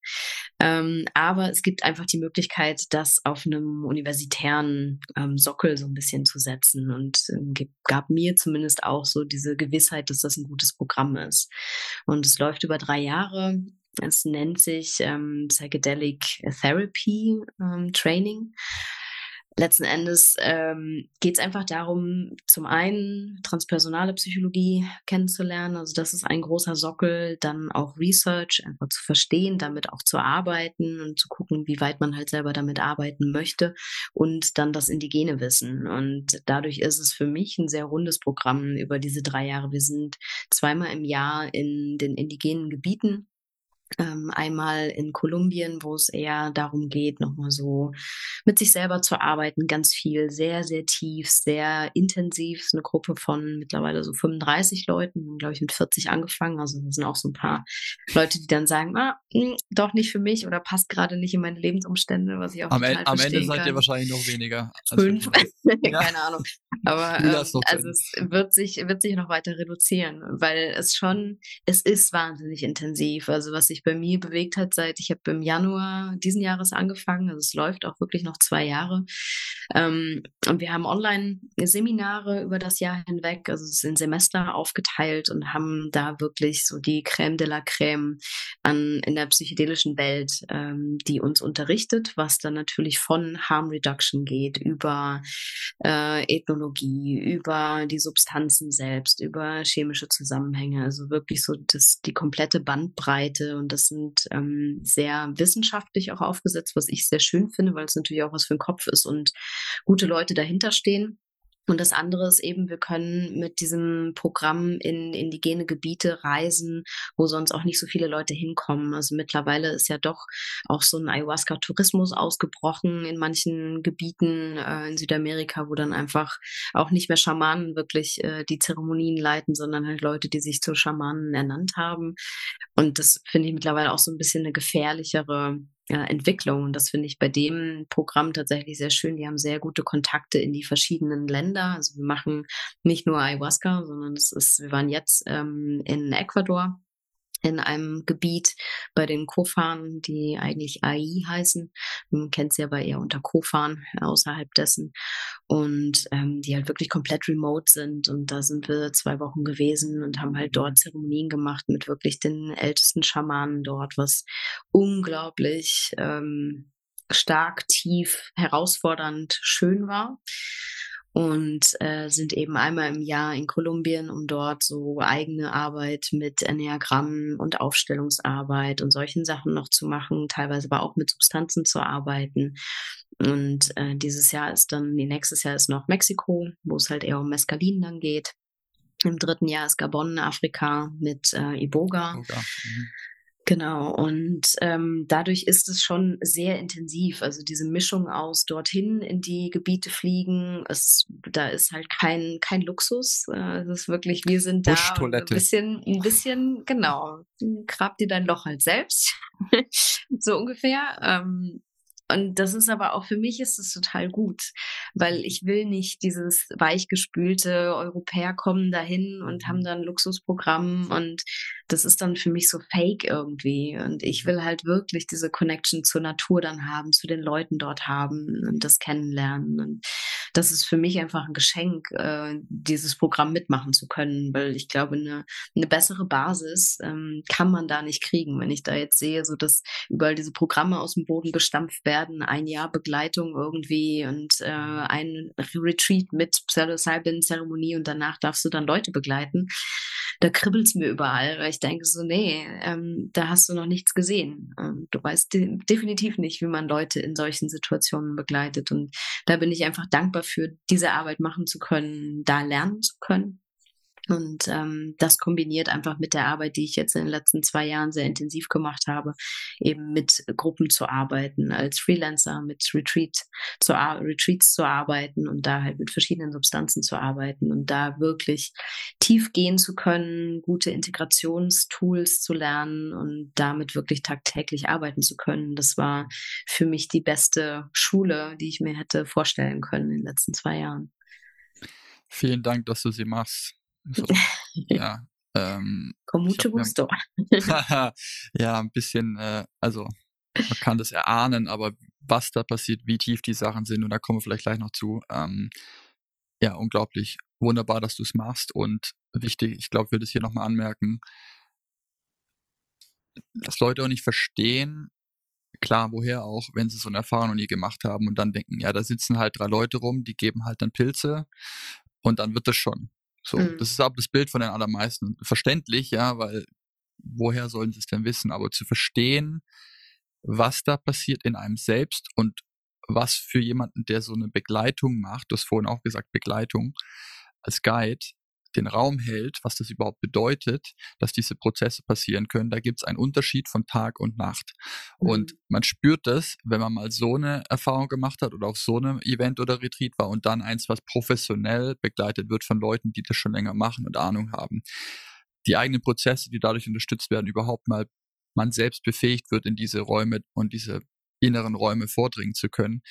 Ähm, aber es gibt einfach die Möglichkeit, das auf einem universitären ähm, Sockel so ein bisschen zu setzen und ähm, gab mir zumindest auch so diese Gewissheit, dass das ein gutes Programm ist. Und es läuft über drei Jahre. Es nennt sich ähm, Psychedelic Therapy ähm, Training. letzten Endes ähm, geht es einfach darum, zum einen transpersonale Psychologie kennenzulernen, also das ist ein großer Sockel, dann auch Research einfach zu verstehen, damit auch zu arbeiten und zu gucken, wie weit man halt selber damit arbeiten möchte und dann das indigene Wissen. Und dadurch ist es für mich ein sehr rundes Programm über diese drei Jahre. Wir sind zweimal im Jahr in den indigenen Gebieten ähm, einmal in Kolumbien, wo es eher darum geht, nochmal so mit sich selber zu arbeiten, ganz viel, sehr, sehr tief, sehr intensiv. Eine Gruppe von mittlerweile so 35 Leuten, glaube ich, mit 40 angefangen. Also da sind auch so ein paar Leute, die dann sagen, ah, mh, hm, doch nicht für mich oder passt gerade nicht in meine Lebensumstände, was ich auch am, total Am Ende seid kann. ihr wahrscheinlich noch weniger. Fünf, keine Ahnung. Aber ähm, also es wird sich, wird sich noch weiter reduzieren, weil es schon, es ist wahnsinnig intensiv. Also was sich bei mir bewegt hat, seit ich habe im Januar diesen Jahres angefangen. Also es läuft auch wirklich noch zwei Jahre. Ähm, und wir haben Online-Seminare über das Jahr hinweg, also es sind Semester aufgeteilt und haben da wirklich so die Crème de la Crème an in der psychedelischen Welt, ähm, die uns unterrichtet, was dann natürlich von Harm Reduction geht, über äh, Ethnologie, über die Substanzen selbst, über chemische Zusammenhänge, also wirklich so das, die komplette Bandbreite und das sind ähm, sehr wissenschaftlich auch aufgesetzt, was ich sehr schön finde, weil es natürlich auch was für den Kopf ist und gute Leute dahinter stehen. Und das andere ist eben, wir können mit diesem Programm in indigene Gebiete reisen, wo sonst auch nicht so viele Leute hinkommen. Also mittlerweile ist ja doch auch so ein Ayahuasca-Tourismus ausgebrochen in manchen Gebieten äh, in Südamerika, wo dann einfach auch nicht mehr Schamanen wirklich äh, die Zeremonien leiten, sondern halt Leute, die sich zu Schamanen ernannt haben. Und das finde ich mittlerweile auch so ein bisschen eine gefährlichere ja, Entwicklung. Und das finde ich bei dem Programm tatsächlich sehr schön. Die haben sehr gute Kontakte in die verschiedenen Länder. Also wir machen nicht nur Ayahuasca, sondern es ist, wir waren jetzt ähm, in Ecuador in einem Gebiet bei den Kofan, die eigentlich AI heißen. Man kennt sie aber eher unter Kofan außerhalb dessen. Und ähm, die halt wirklich komplett remote sind. Und da sind wir zwei Wochen gewesen und haben halt dort Zeremonien gemacht mit wirklich den ältesten Schamanen dort, was unglaublich ähm, stark, tief, herausfordernd, schön war und äh, sind eben einmal im Jahr in Kolumbien, um dort so eigene Arbeit mit Enneagrammen und Aufstellungsarbeit und solchen Sachen noch zu machen, teilweise aber auch mit Substanzen zu arbeiten. Und äh, dieses Jahr ist dann, nee, nächstes Jahr ist noch Mexiko, wo es halt eher um Mescalin dann geht. Im dritten Jahr ist Gabon, Afrika mit äh, Iboga. Iboga. Mhm. Genau, und ähm, dadurch ist es schon sehr intensiv. Also diese Mischung aus dorthin in die Gebiete fliegen, es, da ist halt kein, kein Luxus. Äh, es ist wirklich, wir sind da ein bisschen, ein bisschen, genau, grab dir dein Loch halt selbst. so ungefähr. Ähm, und das ist aber auch für mich ist es total gut, weil ich will nicht dieses weichgespülte Europäer kommen dahin und haben mhm. dann Luxusprogramm und das ist dann für mich so fake irgendwie. Und ich will halt wirklich diese Connection zur Natur dann haben, zu den Leuten dort haben und das kennenlernen. Und das ist für mich einfach ein Geschenk, äh, dieses Programm mitmachen zu können, weil ich glaube, eine, eine bessere Basis ähm, kann man da nicht kriegen, wenn ich da jetzt sehe, so dass überall diese Programme aus dem Boden gestampft werden, ein Jahr Begleitung irgendwie und äh, ein Retreat mit Psilocybin-Zeremonie und danach darfst du dann Leute begleiten. Da kribbelt's mir überall, weil ich denke so, nee, ähm, da hast du noch nichts gesehen. Ähm, du weißt de definitiv nicht, wie man Leute in solchen Situationen begleitet. Und da bin ich einfach dankbar für diese Arbeit machen zu können, da lernen zu können. Und ähm, das kombiniert einfach mit der Arbeit, die ich jetzt in den letzten zwei Jahren sehr intensiv gemacht habe, eben mit Gruppen zu arbeiten, als Freelancer, mit Retreat zu Retreats zu arbeiten und da halt mit verschiedenen Substanzen zu arbeiten und da wirklich tief gehen zu können, gute Integrationstools zu lernen und damit wirklich tagtäglich arbeiten zu können. Das war für mich die beste Schule, die ich mir hätte vorstellen können in den letzten zwei Jahren. Vielen Dank, dass du sie machst. So, ja. Ähm, mucho gusto. ja, ein bisschen, äh, also man kann das erahnen, aber was da passiert, wie tief die Sachen sind, und da kommen wir vielleicht gleich noch zu. Ähm, ja, unglaublich. Wunderbar, dass du es machst und wichtig, ich glaube, ich will das hier nochmal anmerken, dass Leute auch nicht verstehen, klar, woher auch, wenn sie so eine Erfahrung noch nie gemacht haben und dann denken, ja, da sitzen halt drei Leute rum, die geben halt dann Pilze und dann wird das schon. So, mhm. das ist aber das Bild von den allermeisten. Verständlich, ja, weil woher sollen sie es denn wissen? Aber zu verstehen, was da passiert in einem selbst und was für jemanden, der so eine Begleitung macht, du hast vorhin auch gesagt, Begleitung als Guide, den Raum hält, was das überhaupt bedeutet, dass diese Prozesse passieren können, da gibt es einen Unterschied von Tag und Nacht. Mhm. Und man spürt das, wenn man mal so eine Erfahrung gemacht hat oder auf so einem Event oder Retreat war und dann eins, was professionell begleitet wird von Leuten, die das schon länger machen und Ahnung haben. Die eigenen Prozesse, die dadurch unterstützt werden, überhaupt mal man selbst befähigt wird, in diese Räume und diese inneren Räume vordringen zu können,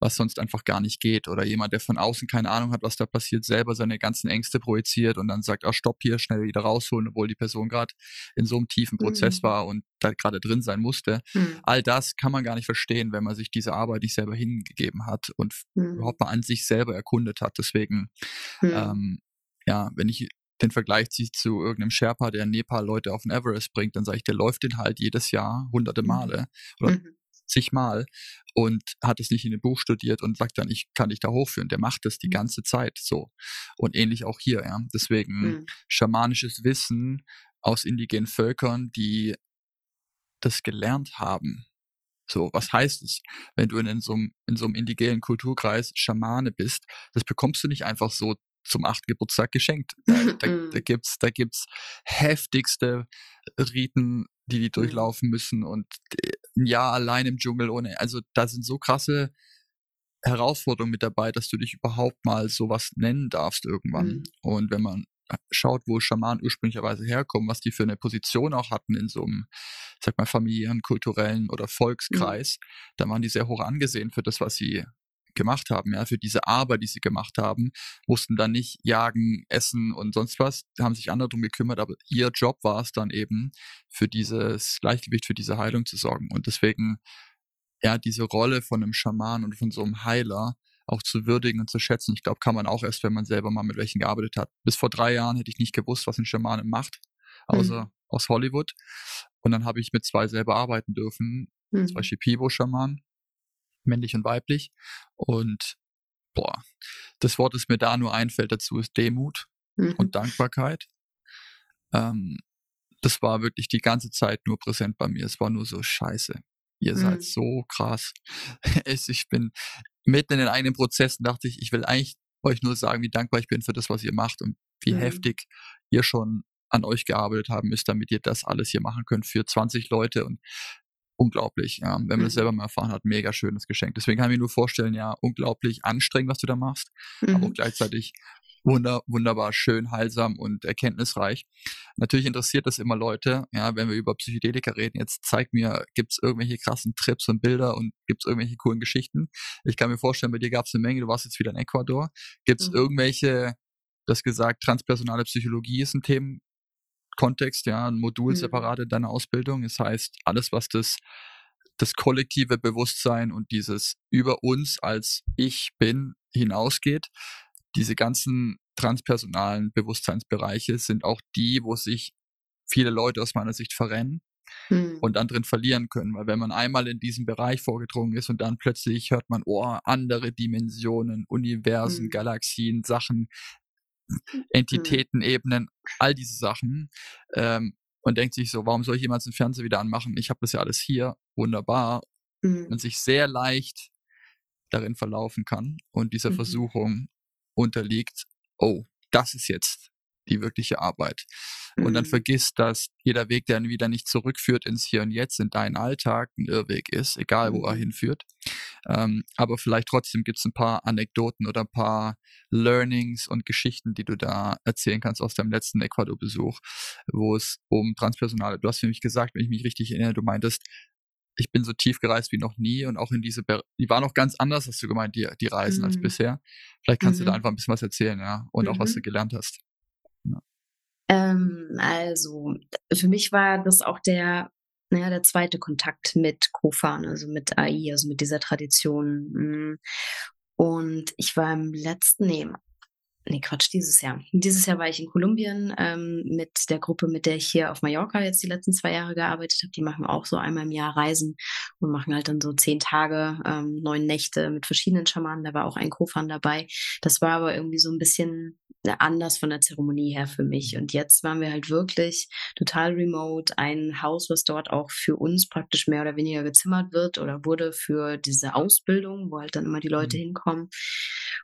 was sonst einfach gar nicht geht. Oder jemand, der von außen keine Ahnung hat, was da passiert, selber seine ganzen Ängste projiziert und dann sagt, ah, stopp hier, schnell wieder rausholen, obwohl die Person gerade in so einem tiefen Prozess mhm. war und da gerade drin sein musste. Mhm. All das kann man gar nicht verstehen, wenn man sich diese Arbeit nicht selber hingegeben hat und mhm. überhaupt mal an sich selber erkundet hat. Deswegen, mhm. ähm, ja, wenn ich den Vergleich ziehe zu irgendeinem Sherpa, der Nepal Leute auf den Everest bringt, dann sage ich, der läuft den halt jedes Jahr hunderte mhm. Male oder mhm zigmal und hat es nicht in dem Buch studiert und sagt dann, ich kann dich da hochführen. Der macht das die mhm. ganze Zeit so. Und ähnlich auch hier, ja. Deswegen mhm. schamanisches Wissen aus indigenen Völkern, die das gelernt haben. So, was heißt es, wenn du in so, einem, in so einem indigenen Kulturkreis Schamane bist? Das bekommst du nicht einfach so zum achten Geburtstag geschenkt. Da, da, da mhm. gibt's, da gibt's heftigste Riten, die die mhm. durchlaufen müssen und äh, ein Jahr allein im Dschungel ohne, also da sind so krasse Herausforderungen mit dabei, dass du dich überhaupt mal sowas nennen darfst irgendwann. Mhm. Und wenn man äh, schaut, wo Schamanen ursprünglicherweise herkommen, was die für eine Position auch hatten in so einem, sag mal, familiären, kulturellen oder mhm. Volkskreis, mhm. dann waren die sehr hoch angesehen für das, was sie gemacht haben, ja, für diese Arbeit, die sie gemacht haben, mussten dann nicht jagen, essen und sonst was, haben sich andere darum gekümmert, aber ihr Job war es dann eben, für dieses Gleichgewicht, für diese Heilung zu sorgen. Und deswegen, ja, diese Rolle von einem Schaman und von so einem Heiler auch zu würdigen und zu schätzen, ich glaube, kann man auch erst, wenn man selber mal mit welchen gearbeitet hat. Bis vor drei Jahren hätte ich nicht gewusst, was ein Schamane macht, außer mhm. aus Hollywood. Und dann habe ich mit zwei selber arbeiten dürfen, mhm. zwei Shipibo-Schamanen männlich und weiblich. Und boah, das Wort, das mir da nur einfällt dazu, ist Demut mhm. und Dankbarkeit. Ähm, das war wirklich die ganze Zeit nur präsent bei mir. Es war nur so scheiße. Ihr mhm. seid so krass. ich bin mitten in den eigenen Prozessen, dachte ich, ich will eigentlich euch nur sagen, wie dankbar ich bin für das, was ihr macht und wie mhm. heftig ihr schon an euch gearbeitet haben müsst, damit ihr das alles hier machen könnt für 20 Leute und unglaublich. Ja. Wenn man mhm. das selber mal erfahren hat, mega schönes Geschenk. Deswegen kann ich mir nur vorstellen, ja, unglaublich anstrengend, was du da machst, mhm. aber auch mhm. gleichzeitig wunder, wunderbar schön, heilsam und erkenntnisreich. Natürlich interessiert das immer Leute, ja, wenn wir über Psychedelika reden. Jetzt zeig mir, gibt es irgendwelche krassen Trips und Bilder und gibt es irgendwelche coolen Geschichten? Ich kann mir vorstellen, bei dir gab es eine Menge, du warst jetzt wieder in Ecuador. Gibt es mhm. irgendwelche, das gesagt, transpersonale Psychologie ist ein Thema, Kontext, ja, ein Modul mhm. separat in deiner Ausbildung. Das heißt, alles, was das, das kollektive Bewusstsein und dieses über uns als ich bin hinausgeht, diese ganzen transpersonalen Bewusstseinsbereiche sind auch die, wo sich viele Leute aus meiner Sicht verrennen hm. und dann drin verlieren können. Weil wenn man einmal in diesem Bereich vorgedrungen ist und dann plötzlich hört man, oh, andere Dimensionen, Universen, hm. Galaxien, Sachen, Mhm. Entitätenebenen, all diese Sachen. Ähm, und denkt sich so, warum soll ich jemals den Fernseher wieder anmachen? Ich habe das ja alles hier, wunderbar. Mhm. Und sich sehr leicht darin verlaufen kann und dieser mhm. Versuchung unterliegt, oh, das ist jetzt die wirkliche Arbeit. Mhm. Und dann mhm. vergisst, dass jeder Weg, der wieder nicht zurückführt ins Hier und Jetzt, in deinen Alltag, ein Irrweg ist, egal wo er mhm. hinführt. Ähm, aber vielleicht trotzdem gibt es ein paar Anekdoten oder ein paar Learnings und Geschichten, die du da erzählen kannst aus deinem letzten Ecuador-Besuch, wo es um Transpersonale, du hast für mich gesagt, wenn ich mich richtig erinnere, du meintest, ich bin so tief gereist wie noch nie und auch in diese, Be die war noch ganz anders, hast du gemeint, die, die Reisen mhm. als bisher. Vielleicht kannst mhm. du da mhm. einfach ein bisschen was erzählen, ja, und mhm. auch was mhm. du gelernt hast. Ähm, also für mich war das auch der, naja, der zweite Kontakt mit Kofan, also mit AI, also mit dieser Tradition. Mm. Und ich war im letzten, nee, nee, Quatsch, dieses Jahr. Dieses Jahr war ich in Kolumbien ähm, mit der Gruppe, mit der ich hier auf Mallorca jetzt die letzten zwei Jahre gearbeitet habe. Die machen auch so einmal im Jahr Reisen und machen halt dann so zehn Tage, ähm, neun Nächte mit verschiedenen Schamanen. Da war auch ein Kofan dabei. Das war aber irgendwie so ein bisschen anders von der Zeremonie her für mich. Und jetzt waren wir halt wirklich total remote. Ein Haus, was dort auch für uns praktisch mehr oder weniger gezimmert wird oder wurde für diese Ausbildung, wo halt dann immer die Leute mhm. hinkommen.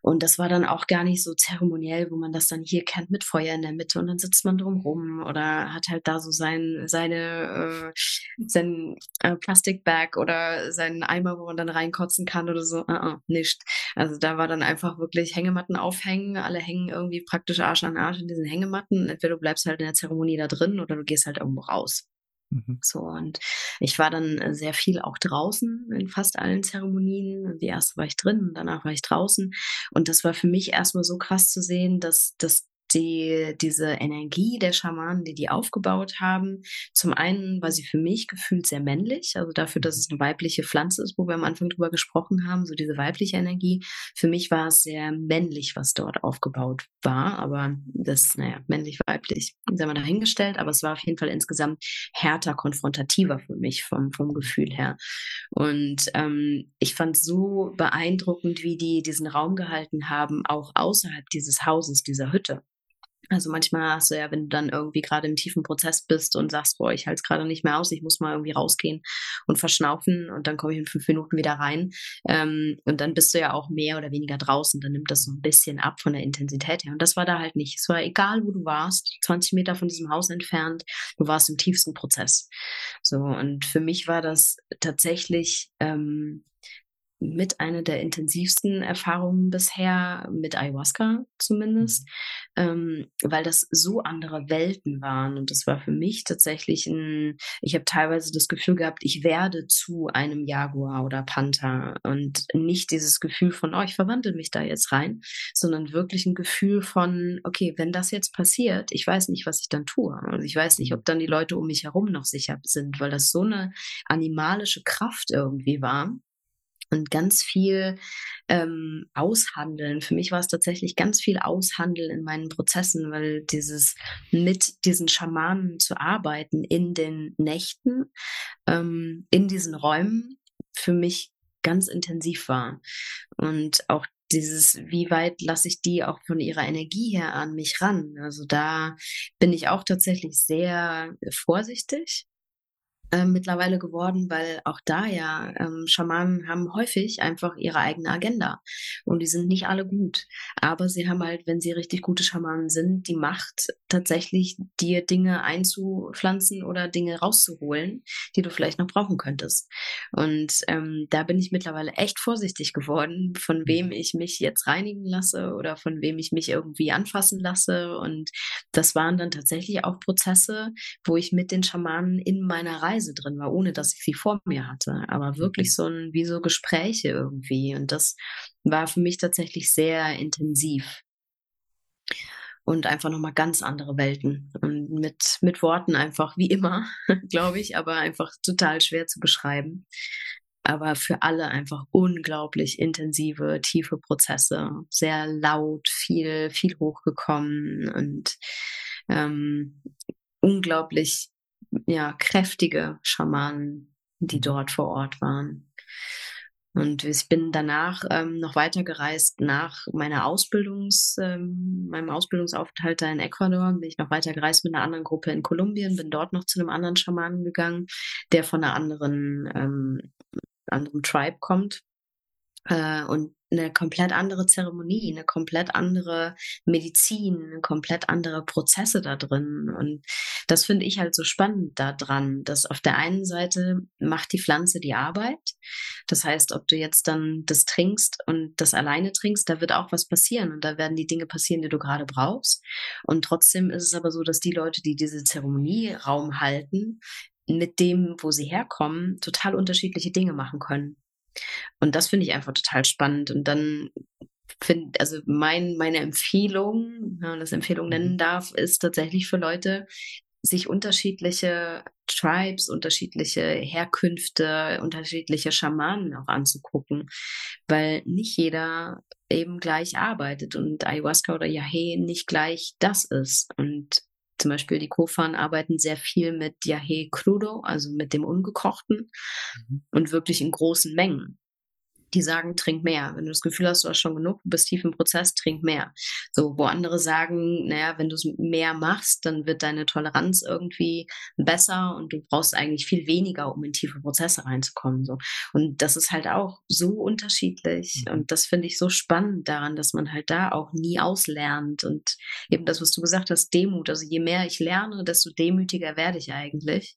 Und das war dann auch gar nicht so zeremoniell, wo man das dann hier kennt mit Feuer in der Mitte und dann sitzt man drumrum oder hat halt da so sein, seine, äh, sein äh, Plastikbag oder seinen Eimer, wo man dann reinkotzen kann oder so. Uh -uh, nicht. Also da war dann einfach wirklich Hängematten aufhängen. Alle hängen irgendwie praktisch Arsch an Arsch in diesen Hängematten. Entweder du bleibst halt in der Zeremonie da drin oder du gehst halt irgendwo raus. Mhm. So, und ich war dann äh, sehr viel auch draußen in fast allen Zeremonien. Die erste war ich drin, danach war ich draußen. Und das war für mich erstmal so krass zu sehen, dass, dass die, diese Energie der Schamanen, die die aufgebaut haben. Zum einen war sie für mich gefühlt sehr männlich, also dafür, dass es eine weibliche Pflanze ist, wo wir am Anfang drüber gesprochen haben, so diese weibliche Energie. Für mich war es sehr männlich, was dort aufgebaut war, aber das, naja, männlich-weiblich, sei mal dahingestellt, aber es war auf jeden Fall insgesamt härter, konfrontativer für mich vom, vom Gefühl her. Und ähm, ich fand so beeindruckend, wie die diesen Raum gehalten haben, auch außerhalb dieses Hauses, dieser Hütte. Also manchmal hast du ja, wenn du dann irgendwie gerade im tiefen Prozess bist und sagst, boah, ich halte es gerade nicht mehr aus, ich muss mal irgendwie rausgehen und verschnaufen und dann komme ich in fünf Minuten wieder rein. Ähm, und dann bist du ja auch mehr oder weniger draußen, dann nimmt das so ein bisschen ab von der Intensität her. Und das war da halt nicht. Es war egal, wo du warst, 20 Meter von diesem Haus entfernt, du warst im tiefsten Prozess. So, und für mich war das tatsächlich ähm, mit einer der intensivsten Erfahrungen bisher, mit Ayahuasca zumindest, mhm. ähm, weil das so andere Welten waren. Und das war für mich tatsächlich ein, ich habe teilweise das Gefühl gehabt, ich werde zu einem Jaguar oder Panther und nicht dieses Gefühl von, oh, ich verwandle mich da jetzt rein, sondern wirklich ein Gefühl von, okay, wenn das jetzt passiert, ich weiß nicht, was ich dann tue. Also ich weiß nicht, ob dann die Leute um mich herum noch sicher sind, weil das so eine animalische Kraft irgendwie war und ganz viel ähm, aushandeln. Für mich war es tatsächlich ganz viel aushandeln in meinen Prozessen, weil dieses mit diesen Schamanen zu arbeiten in den Nächten, ähm, in diesen Räumen, für mich ganz intensiv war. Und auch dieses, wie weit lasse ich die auch von ihrer Energie her an mich ran? Also da bin ich auch tatsächlich sehr vorsichtig äh, mittlerweile geworden, weil auch da ja ähm, Schamanen haben häufig einfach ihre eigene Agenda und die sind nicht alle gut. Aber sie haben halt, wenn sie richtig gute Schamanen sind, die Macht tatsächlich dir Dinge einzupflanzen oder Dinge rauszuholen, die du vielleicht noch brauchen könntest. Und ähm, da bin ich mittlerweile echt vorsichtig geworden, von wem ich mich jetzt reinigen lasse oder von wem ich mich irgendwie anfassen lasse. Und das waren dann tatsächlich auch Prozesse, wo ich mit den Schamanen in meiner Reise Reise drin war, ohne dass ich sie vor mir hatte. Aber wirklich mhm. so ein, wie so Gespräche irgendwie. Und das war für mich tatsächlich sehr intensiv. Und einfach nochmal ganz andere Welten. Und mit, mit Worten einfach wie immer, glaube ich, aber einfach total schwer zu beschreiben. Aber für alle einfach unglaublich intensive, tiefe Prozesse. Sehr laut, viel, viel hochgekommen und ähm, unglaublich ja, kräftige Schamanen, die mhm. dort vor Ort waren. Und ich bin danach ähm, noch weiter gereist nach meiner Ausbildungs, ähm, meinem Ausbildungsaufenthalt da in Ecuador, bin ich noch weiter gereist mit einer anderen Gruppe in Kolumbien, bin dort noch zu einem anderen Schamanen gegangen, der von einer anderen, ähm, anderen Tribe kommt. Äh, und eine komplett andere Zeremonie, eine komplett andere Medizin, komplett andere Prozesse da drin. Und das finde ich halt so spannend daran, dass auf der einen Seite macht die Pflanze die Arbeit. Das heißt, ob du jetzt dann das trinkst und das alleine trinkst, da wird auch was passieren und da werden die Dinge passieren, die du gerade brauchst. Und trotzdem ist es aber so, dass die Leute, die diese Zeremonieraum halten, mit dem, wo sie herkommen, total unterschiedliche Dinge machen können. Und das finde ich einfach total spannend. Und dann finde, also mein, meine Empfehlung, wenn man das Empfehlung nennen mhm. darf, ist tatsächlich für Leute, sich unterschiedliche Tribes, unterschiedliche Herkünfte, unterschiedliche Schamanen auch anzugucken, weil nicht jeder eben gleich arbeitet und Ayahuasca oder Yahe nicht gleich das ist. Und zum Beispiel die Kofan arbeiten sehr viel mit Yahe crudo, also mit dem Ungekochten mhm. und wirklich in großen Mengen die sagen, trink mehr. Wenn du das Gefühl hast, du hast schon genug, du bist tief im Prozess, trink mehr. So, wo andere sagen, naja, wenn du es mehr machst, dann wird deine Toleranz irgendwie besser und du brauchst eigentlich viel weniger, um in tiefe Prozesse reinzukommen. So. Und das ist halt auch so unterschiedlich. Mhm. Und das finde ich so spannend daran, dass man halt da auch nie auslernt. Und eben das, was du gesagt hast, Demut. Also je mehr ich lerne, desto demütiger werde ich eigentlich.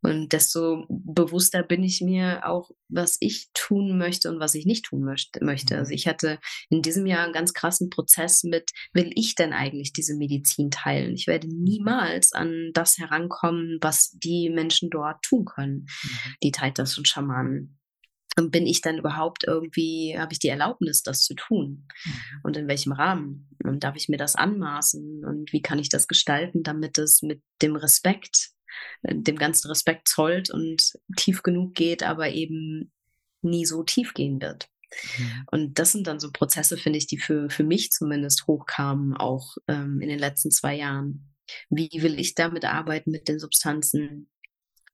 Und desto bewusster bin ich mir auch, was ich tun möchte und was ich nicht tun möchte. Also mhm. ich hatte in diesem Jahr einen ganz krassen Prozess mit, will ich denn eigentlich diese Medizin teilen? Ich werde mhm. niemals an das herankommen, was die Menschen dort tun können, mhm. die Taitas und Schamanen. Und bin ich dann überhaupt irgendwie, habe ich die Erlaubnis, das zu tun? Und in welchem Rahmen? Und darf ich mir das anmaßen? Und wie kann ich das gestalten, damit es mit dem Respekt dem ganzen Respekt zollt und tief genug geht, aber eben nie so tief gehen wird. Mhm. Und das sind dann so Prozesse, finde ich, die für, für mich zumindest hochkamen, auch ähm, in den letzten zwei Jahren. Wie will ich damit arbeiten mit den Substanzen?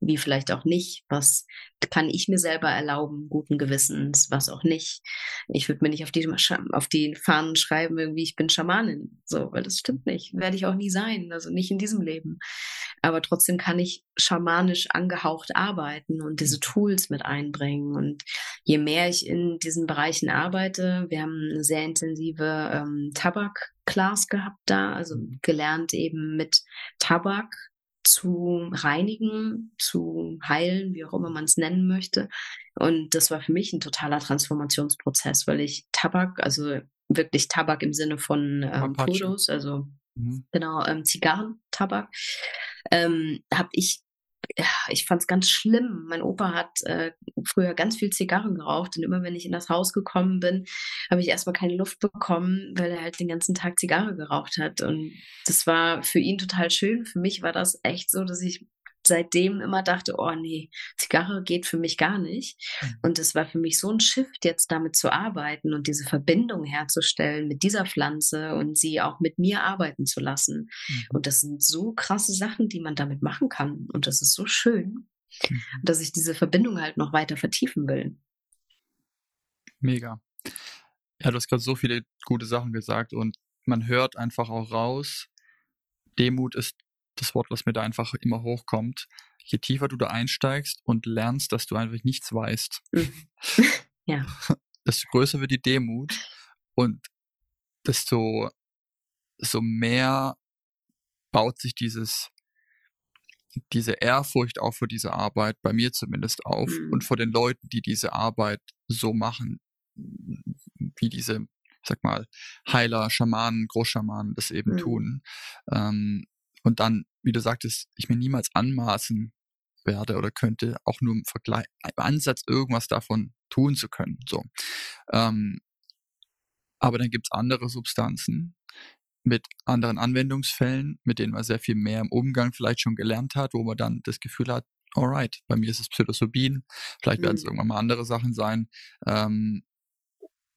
Wie vielleicht auch nicht, was kann ich mir selber erlauben, guten Gewissens, was auch nicht. Ich würde mir nicht auf die, auf die Fahnen schreiben, irgendwie, ich bin Schamanin, so, weil das stimmt nicht, werde ich auch nie sein, also nicht in diesem Leben. Aber trotzdem kann ich schamanisch angehaucht arbeiten und diese Tools mit einbringen. Und je mehr ich in diesen Bereichen arbeite, wir haben eine sehr intensive ähm, Tabak-Class gehabt da, also gelernt eben mit Tabak zu reinigen, zu heilen, wie auch immer man es nennen möchte. Und das war für mich ein totaler Transformationsprozess, weil ich Tabak, also wirklich Tabak im Sinne von ähm, Puros, also mhm. genau, ähm, Zigarrentabak, ähm, habe ich ich fand es ganz schlimm. Mein Opa hat äh, früher ganz viel Zigarren geraucht und immer wenn ich in das Haus gekommen bin, habe ich erstmal keine Luft bekommen, weil er halt den ganzen Tag Zigarre geraucht hat. Und das war für ihn total schön. Für mich war das echt so, dass ich seitdem immer dachte, oh nee, Zigarre geht für mich gar nicht. Mhm. Und es war für mich so ein Shift, jetzt damit zu arbeiten und diese Verbindung herzustellen mit dieser Pflanze und sie auch mit mir arbeiten zu lassen. Mhm. Und das sind so krasse Sachen, die man damit machen kann. Und das ist so schön, mhm. dass ich diese Verbindung halt noch weiter vertiefen will. Mega. Ja, du hast gerade so viele gute Sachen gesagt und man hört einfach auch raus, Demut ist das Wort, was mir da einfach immer hochkommt. Je tiefer du da einsteigst und lernst, dass du einfach nichts weißt, mhm. ja. desto größer wird die Demut und desto so mehr baut sich dieses diese Ehrfurcht auch für diese Arbeit, bei mir zumindest auf mhm. und vor den Leuten, die diese Arbeit so machen, wie diese, sag mal, Heiler, Schamanen, Großschamanen das eben mhm. tun. Ähm, und dann, wie du sagtest, ich mir niemals anmaßen werde oder könnte, auch nur im Vergleich, im Ansatz irgendwas davon tun zu können. So. Ähm, aber dann gibt's andere Substanzen mit anderen Anwendungsfällen, mit denen man sehr viel mehr im Umgang vielleicht schon gelernt hat, wo man dann das Gefühl hat, alright, bei mir ist es Psilocybin, vielleicht werden es mhm. irgendwann mal andere Sachen sein. Ähm,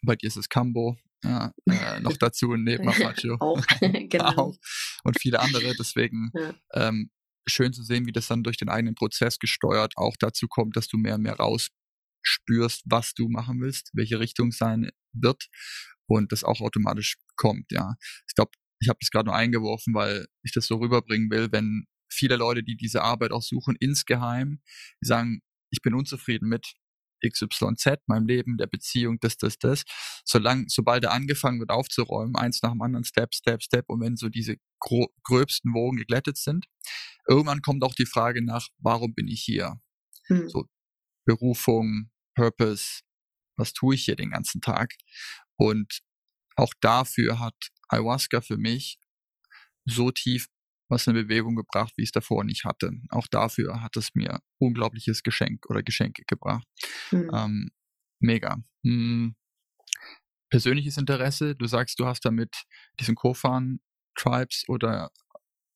bei dir ist es Cambo, ja, äh, noch dazu neben Apache. auch, genau. auch. Und viele andere. Deswegen ja. ähm, schön zu sehen, wie das dann durch den eigenen Prozess gesteuert auch dazu kommt, dass du mehr und mehr rausspürst, was du machen willst, welche Richtung sein wird und das auch automatisch kommt, ja. Ich glaube, ich habe das gerade nur eingeworfen, weil ich das so rüberbringen will, wenn viele Leute, die diese Arbeit auch suchen, insgeheim, die sagen, ich bin unzufrieden mit XYZ, meinem Leben, der Beziehung, das, das, das. Solange, sobald er angefangen wird aufzuräumen, eins nach dem anderen, Step, Step, Step, und wenn so diese gröbsten Wogen geglättet sind, irgendwann kommt auch die Frage nach, warum bin ich hier? Hm. So Berufung, Purpose, was tue ich hier den ganzen Tag? Und auch dafür hat Ayahuasca für mich so tief was in Bewegung gebracht, wie ich es davor nicht hatte. Auch dafür hat es mir unglaubliches Geschenk oder Geschenke gebracht. Mhm. Ähm, mega. Hm. Persönliches Interesse, du sagst, du hast da mit diesen Kofan Tribes oder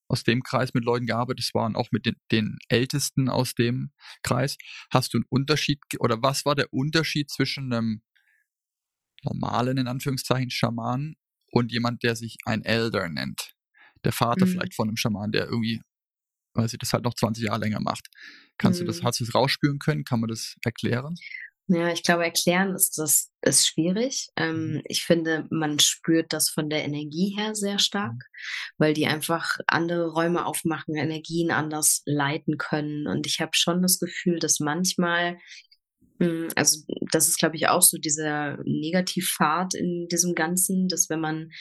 aus dem Kreis mit Leuten gearbeitet, es waren auch mit den, den, Ältesten aus dem Kreis. Hast du einen Unterschied oder was war der Unterschied zwischen einem normalen, in Anführungszeichen, Schamanen und jemand, der sich ein Elder nennt. Der Vater mhm. vielleicht von einem Schaman, der irgendwie, weil sie das halt noch 20 Jahre länger macht. Kannst mhm. du das, mhm. hast du das rausspüren können? Kann man das erklären? Ja, ich glaube, erklären ist das ist schwierig. Ähm, mhm. ich finde, man spürt das von der Energie her sehr stark, mhm. weil die einfach andere Räume aufmachen, Energien anders leiten können. Und ich habe schon das Gefühl, dass manchmal hm, also das ist, glaube ich, auch so dieser Negativpfad in diesem Ganzen, dass wenn man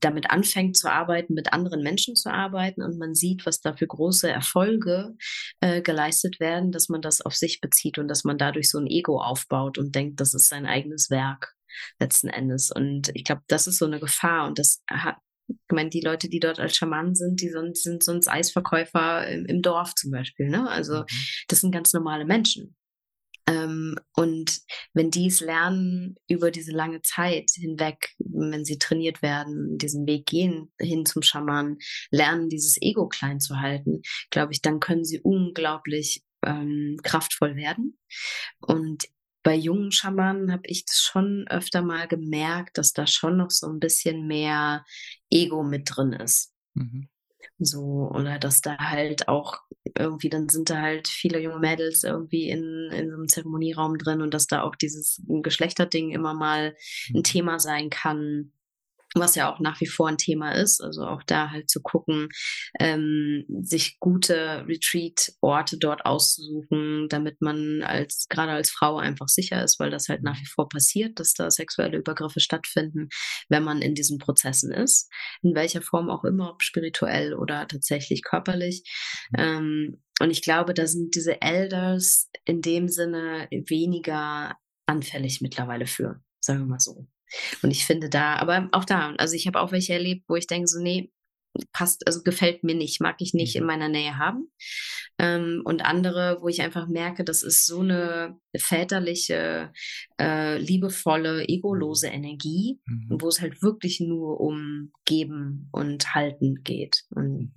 damit anfängt zu arbeiten, mit anderen Menschen zu arbeiten und man sieht, was da für große Erfolge äh, geleistet werden, dass man das auf sich bezieht und dass man dadurch so ein Ego aufbaut und denkt, das ist sein eigenes Werk letzten Endes. Und ich glaube, das ist so eine Gefahr und das hat ich meine, die Leute, die dort als Schamanen sind, die sind, sind sonst Eisverkäufer im, im Dorf zum Beispiel. Ne? Also mhm. das sind ganz normale Menschen. Ähm, und wenn die es lernen über diese lange Zeit hinweg, wenn sie trainiert werden, diesen Weg gehen hin zum Schaman, lernen, dieses Ego klein zu halten, glaube ich, dann können sie unglaublich ähm, kraftvoll werden. Und bei jungen Schamanen habe ich das schon öfter mal gemerkt, dass da schon noch so ein bisschen mehr Ego mit drin ist. Mhm. So, oder dass da halt auch irgendwie, dann sind da halt viele junge Mädels irgendwie in, in so einem Zeremonieraum drin und dass da auch dieses Geschlechterding immer mal ein mhm. Thema sein kann was ja auch nach wie vor ein Thema ist. Also auch da halt zu gucken, ähm, sich gute Retreat-Orte dort auszusuchen, damit man als gerade als Frau einfach sicher ist, weil das halt nach wie vor passiert, dass da sexuelle Übergriffe stattfinden, wenn man in diesen Prozessen ist, in welcher Form auch immer, ob spirituell oder tatsächlich körperlich. Ähm, und ich glaube, da sind diese Elders in dem Sinne weniger anfällig mittlerweile für, sagen wir mal so. Und ich finde da, aber auch da, also ich habe auch welche erlebt, wo ich denke so, nee, passt, also gefällt mir nicht, mag ich nicht in mhm. meiner Nähe haben. Ähm, und andere, wo ich einfach merke, das ist so eine väterliche, äh, liebevolle, egolose Energie, mhm. wo es halt wirklich nur um Geben und Halten geht. Und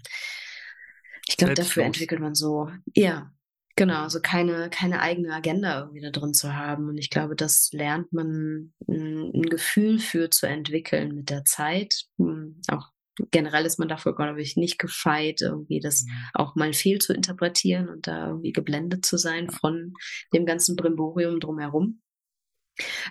ich glaube, dafür entwickelt man so, ja, Genau, also keine, keine eigene Agenda irgendwie da drin zu haben. Und ich glaube, das lernt man ein, ein Gefühl für zu entwickeln mit der Zeit. Hm, auch generell ist man dafür, glaube ich, nicht gefeit, irgendwie das mhm. auch mal fehl zu interpretieren und da irgendwie geblendet zu sein von dem ganzen Brimborium drumherum.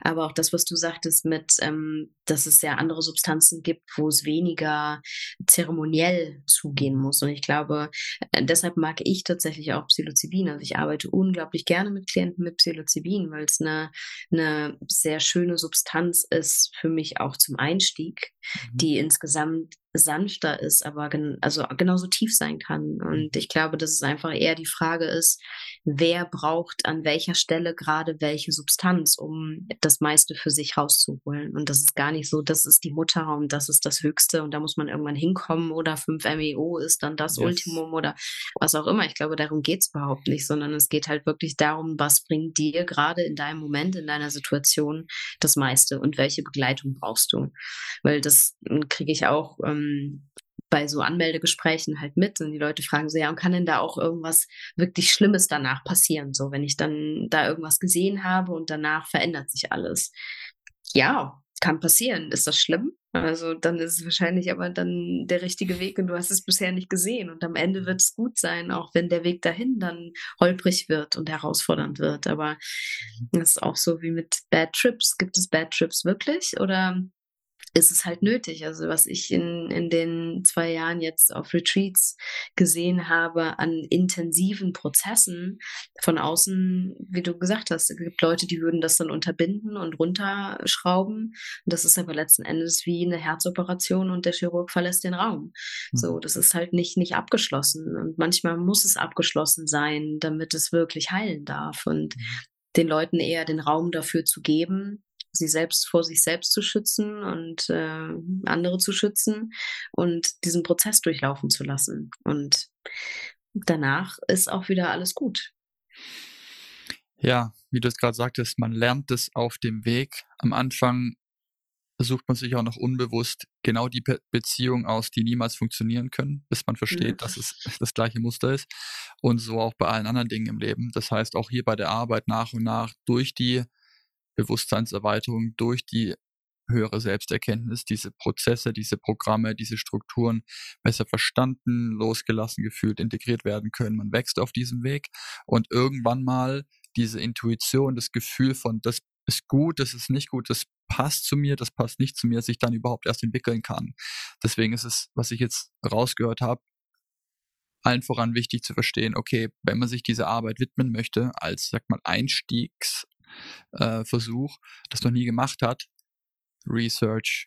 Aber auch das, was du sagtest mit, ähm, dass es ja andere Substanzen gibt, wo es weniger zeremoniell zugehen muss. Und ich glaube, äh, deshalb mag ich tatsächlich auch Psilocybin. Also ich arbeite unglaublich gerne mit Klienten mit Psilocybin, weil es eine, eine sehr schöne Substanz ist für mich auch zum Einstieg, mhm. die insgesamt sanfter ist, aber gen also genauso tief sein kann. Und ich glaube, dass es einfach eher die Frage ist, wer braucht an welcher Stelle gerade welche Substanz, um das meiste für sich rauszuholen. Und das ist gar nicht so, das ist die Mutter und das ist das Höchste und da muss man irgendwann hinkommen oder 5 MEO ist dann das yes. Ultimum oder was auch immer. Ich glaube, darum geht's überhaupt nicht, sondern es geht halt wirklich darum, was bringt dir gerade in deinem Moment, in deiner Situation das meiste und welche Begleitung brauchst du. Weil das hm, kriege ich auch. Ähm, ähm, bei so Anmeldegesprächen halt mit und die Leute fragen so, ja, und kann denn da auch irgendwas wirklich Schlimmes danach passieren? So, wenn ich dann da irgendwas gesehen habe und danach verändert sich alles. Ja, kann passieren. Ist das schlimm? Also dann ist es wahrscheinlich aber dann der richtige Weg und du hast es bisher nicht gesehen. Und am Ende wird es gut sein, auch wenn der Weg dahin dann holprig wird und herausfordernd wird. Aber mhm. das ist auch so wie mit Bad Trips. Gibt es Bad Trips wirklich? Oder ist es halt nötig. Also was ich in, in den zwei Jahren jetzt auf Retreats gesehen habe an intensiven Prozessen von außen, wie du gesagt hast, es gibt Leute, die würden das dann unterbinden und runterschrauben. Und das ist aber letzten Endes wie eine Herzoperation und der Chirurg verlässt den Raum. Mhm. So, das ist halt nicht, nicht abgeschlossen. Und manchmal muss es abgeschlossen sein, damit es wirklich heilen darf. Und mhm. den Leuten eher den Raum dafür zu geben, sie selbst vor sich selbst zu schützen und äh, andere zu schützen und diesen Prozess durchlaufen zu lassen. Und danach ist auch wieder alles gut. Ja, wie du es gerade sagtest, man lernt es auf dem Weg. Am Anfang sucht man sich auch noch unbewusst genau die Be Beziehungen aus, die niemals funktionieren können, bis man versteht, ja. dass es das gleiche Muster ist. Und so auch bei allen anderen Dingen im Leben. Das heißt, auch hier bei der Arbeit nach und nach durch die Bewusstseinserweiterung durch die höhere Selbsterkenntnis, diese Prozesse, diese Programme, diese Strukturen besser verstanden, losgelassen gefühlt, integriert werden können. Man wächst auf diesem Weg und irgendwann mal diese Intuition, das Gefühl von, das ist gut, das ist nicht gut, das passt zu mir, das passt nicht zu mir, sich dann überhaupt erst entwickeln kann. Deswegen ist es, was ich jetzt rausgehört habe, allen voran wichtig zu verstehen, okay, wenn man sich dieser Arbeit widmen möchte, als, sag mal, Einstiegsversuch, äh, das noch nie gemacht hat, Research,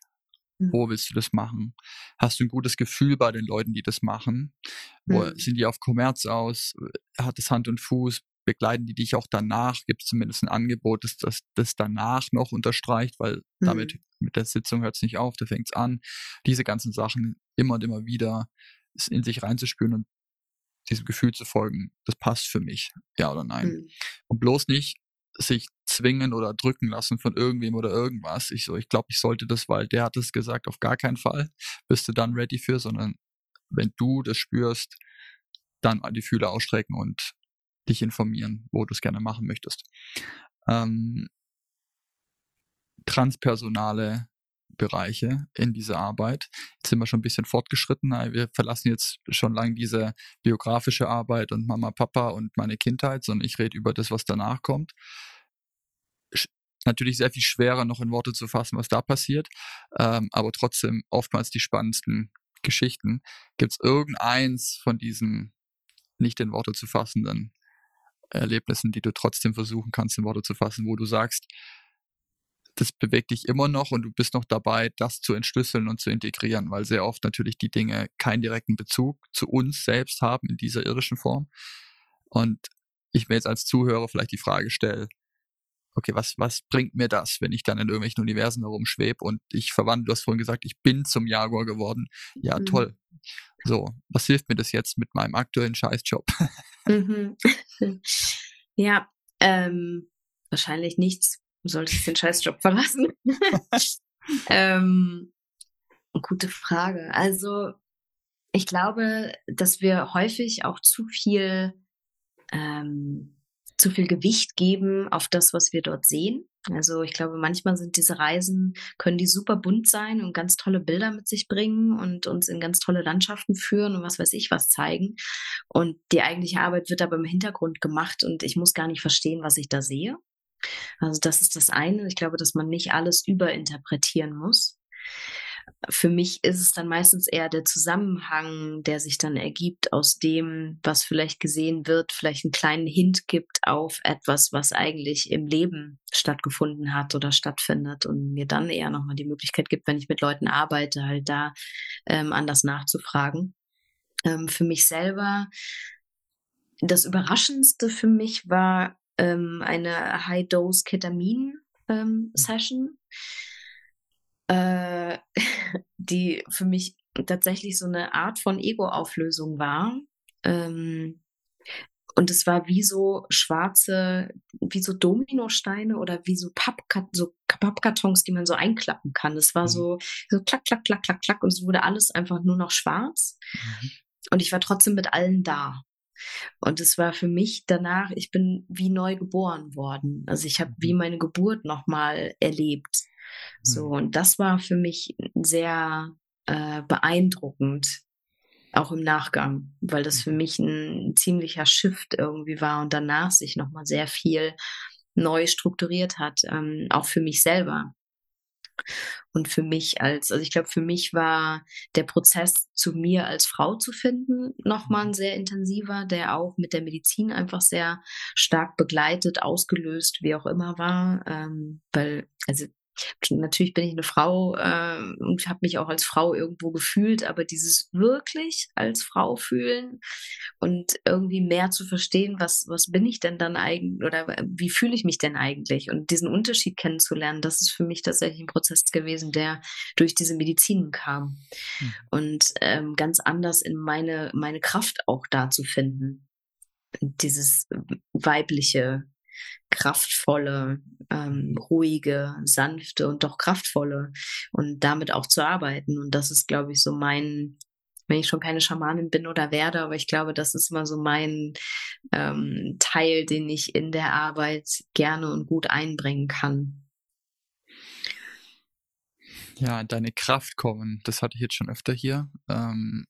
mhm. wo willst du das machen? Hast du ein gutes Gefühl bei den Leuten, die das machen? Wo, mhm. Sind die auf Kommerz aus? Hat es Hand und Fuß? Begleiten die dich auch danach? Gibt es zumindest ein Angebot, das, das das danach noch unterstreicht, weil mhm. damit mit der Sitzung hört es nicht auf, da fängt es an. Diese ganzen Sachen immer und immer wieder in sich reinzuspüren und diesem Gefühl zu folgen, das passt für mich, ja oder nein. Mhm. Und bloß nicht sich zwingen oder drücken lassen von irgendwem oder irgendwas. Ich so, ich glaube, ich sollte das, weil der hat es gesagt, auf gar keinen Fall bist du dann ready für, sondern wenn du das spürst, dann die Fühler ausstrecken und dich informieren, wo du es gerne machen möchtest. Ähm, transpersonale Bereiche in dieser Arbeit. Jetzt sind wir schon ein bisschen fortgeschritten. Wir verlassen jetzt schon lange diese biografische Arbeit und Mama, Papa und meine Kindheit, sondern ich rede über das, was danach kommt. Natürlich sehr viel schwerer noch in Worte zu fassen, was da passiert, ähm, aber trotzdem oftmals die spannendsten Geschichten. Gibt es irgendeins von diesen nicht in Worte zu fassenden Erlebnissen, die du trotzdem versuchen kannst, in Worte zu fassen, wo du sagst, das bewegt dich immer noch und du bist noch dabei, das zu entschlüsseln und zu integrieren, weil sehr oft natürlich die Dinge keinen direkten Bezug zu uns selbst haben in dieser irdischen Form. Und ich mir jetzt als Zuhörer vielleicht die Frage stelle, okay, was, was bringt mir das, wenn ich dann in irgendwelchen Universen herumschwebe und ich verwandle, du hast vorhin gesagt, ich bin zum Jaguar geworden. Ja, mhm. toll. So, was hilft mir das jetzt mit meinem aktuellen Scheißjob? Mhm. ja, ähm, wahrscheinlich nichts, Du solltest den Scheißjob verlassen. ähm, gute Frage. Also ich glaube, dass wir häufig auch zu viel ähm, zu viel Gewicht geben auf das, was wir dort sehen. Also ich glaube, manchmal sind diese Reisen, können die super bunt sein und ganz tolle Bilder mit sich bringen und uns in ganz tolle Landschaften führen und was weiß ich was zeigen. Und die eigentliche Arbeit wird aber im Hintergrund gemacht und ich muss gar nicht verstehen, was ich da sehe. Also das ist das eine. Ich glaube, dass man nicht alles überinterpretieren muss. Für mich ist es dann meistens eher der Zusammenhang, der sich dann ergibt aus dem, was vielleicht gesehen wird, vielleicht einen kleinen Hint gibt auf etwas, was eigentlich im Leben stattgefunden hat oder stattfindet und mir dann eher nochmal die Möglichkeit gibt, wenn ich mit Leuten arbeite, halt da ähm, anders nachzufragen. Ähm, für mich selber, das Überraschendste für mich war ähm, eine High-Dose-Ketamin-Session, ähm, äh, die für mich tatsächlich so eine Art von Ego-Auflösung war. Ähm, und es war wie so schwarze, wie so Dominosteine oder wie so, Pappkat so Pappkartons, die man so einklappen kann. Es war mhm. so, so klack, klack, klack, klack, klack und es wurde alles einfach nur noch schwarz. Mhm. Und ich war trotzdem mit allen da. Und es war für mich danach, ich bin wie neu geboren worden. Also ich habe wie mhm. meine Geburt nochmal erlebt. So, mhm. und das war für mich sehr äh, beeindruckend, auch im Nachgang, weil das für mhm. mich ein ziemlicher Shift irgendwie war und danach sich nochmal sehr viel neu strukturiert hat, ähm, auch für mich selber. Und für mich als, also ich glaube, für mich war der Prozess zu mir als Frau zu finden nochmal ein mhm. sehr intensiver, der auch mit der Medizin einfach sehr stark begleitet, ausgelöst, wie auch immer war. Ähm, weil, also Natürlich bin ich eine Frau äh, und habe mich auch als Frau irgendwo gefühlt, aber dieses wirklich als Frau fühlen und irgendwie mehr zu verstehen, was, was bin ich denn dann eigentlich oder wie fühle ich mich denn eigentlich und diesen Unterschied kennenzulernen, das ist für mich tatsächlich ein Prozess gewesen, der durch diese Medizin kam mhm. und ähm, ganz anders in meine, meine Kraft auch da zu finden. Dieses weibliche, kraftvolle, ähm, ruhige, sanfte und doch kraftvolle und damit auch zu arbeiten. Und das ist, glaube ich, so mein, wenn ich schon keine Schamanin bin oder werde, aber ich glaube, das ist immer so mein ähm, Teil, den ich in der Arbeit gerne und gut einbringen kann. Ja, deine Kraft kommen, das hatte ich jetzt schon öfter hier. Ähm,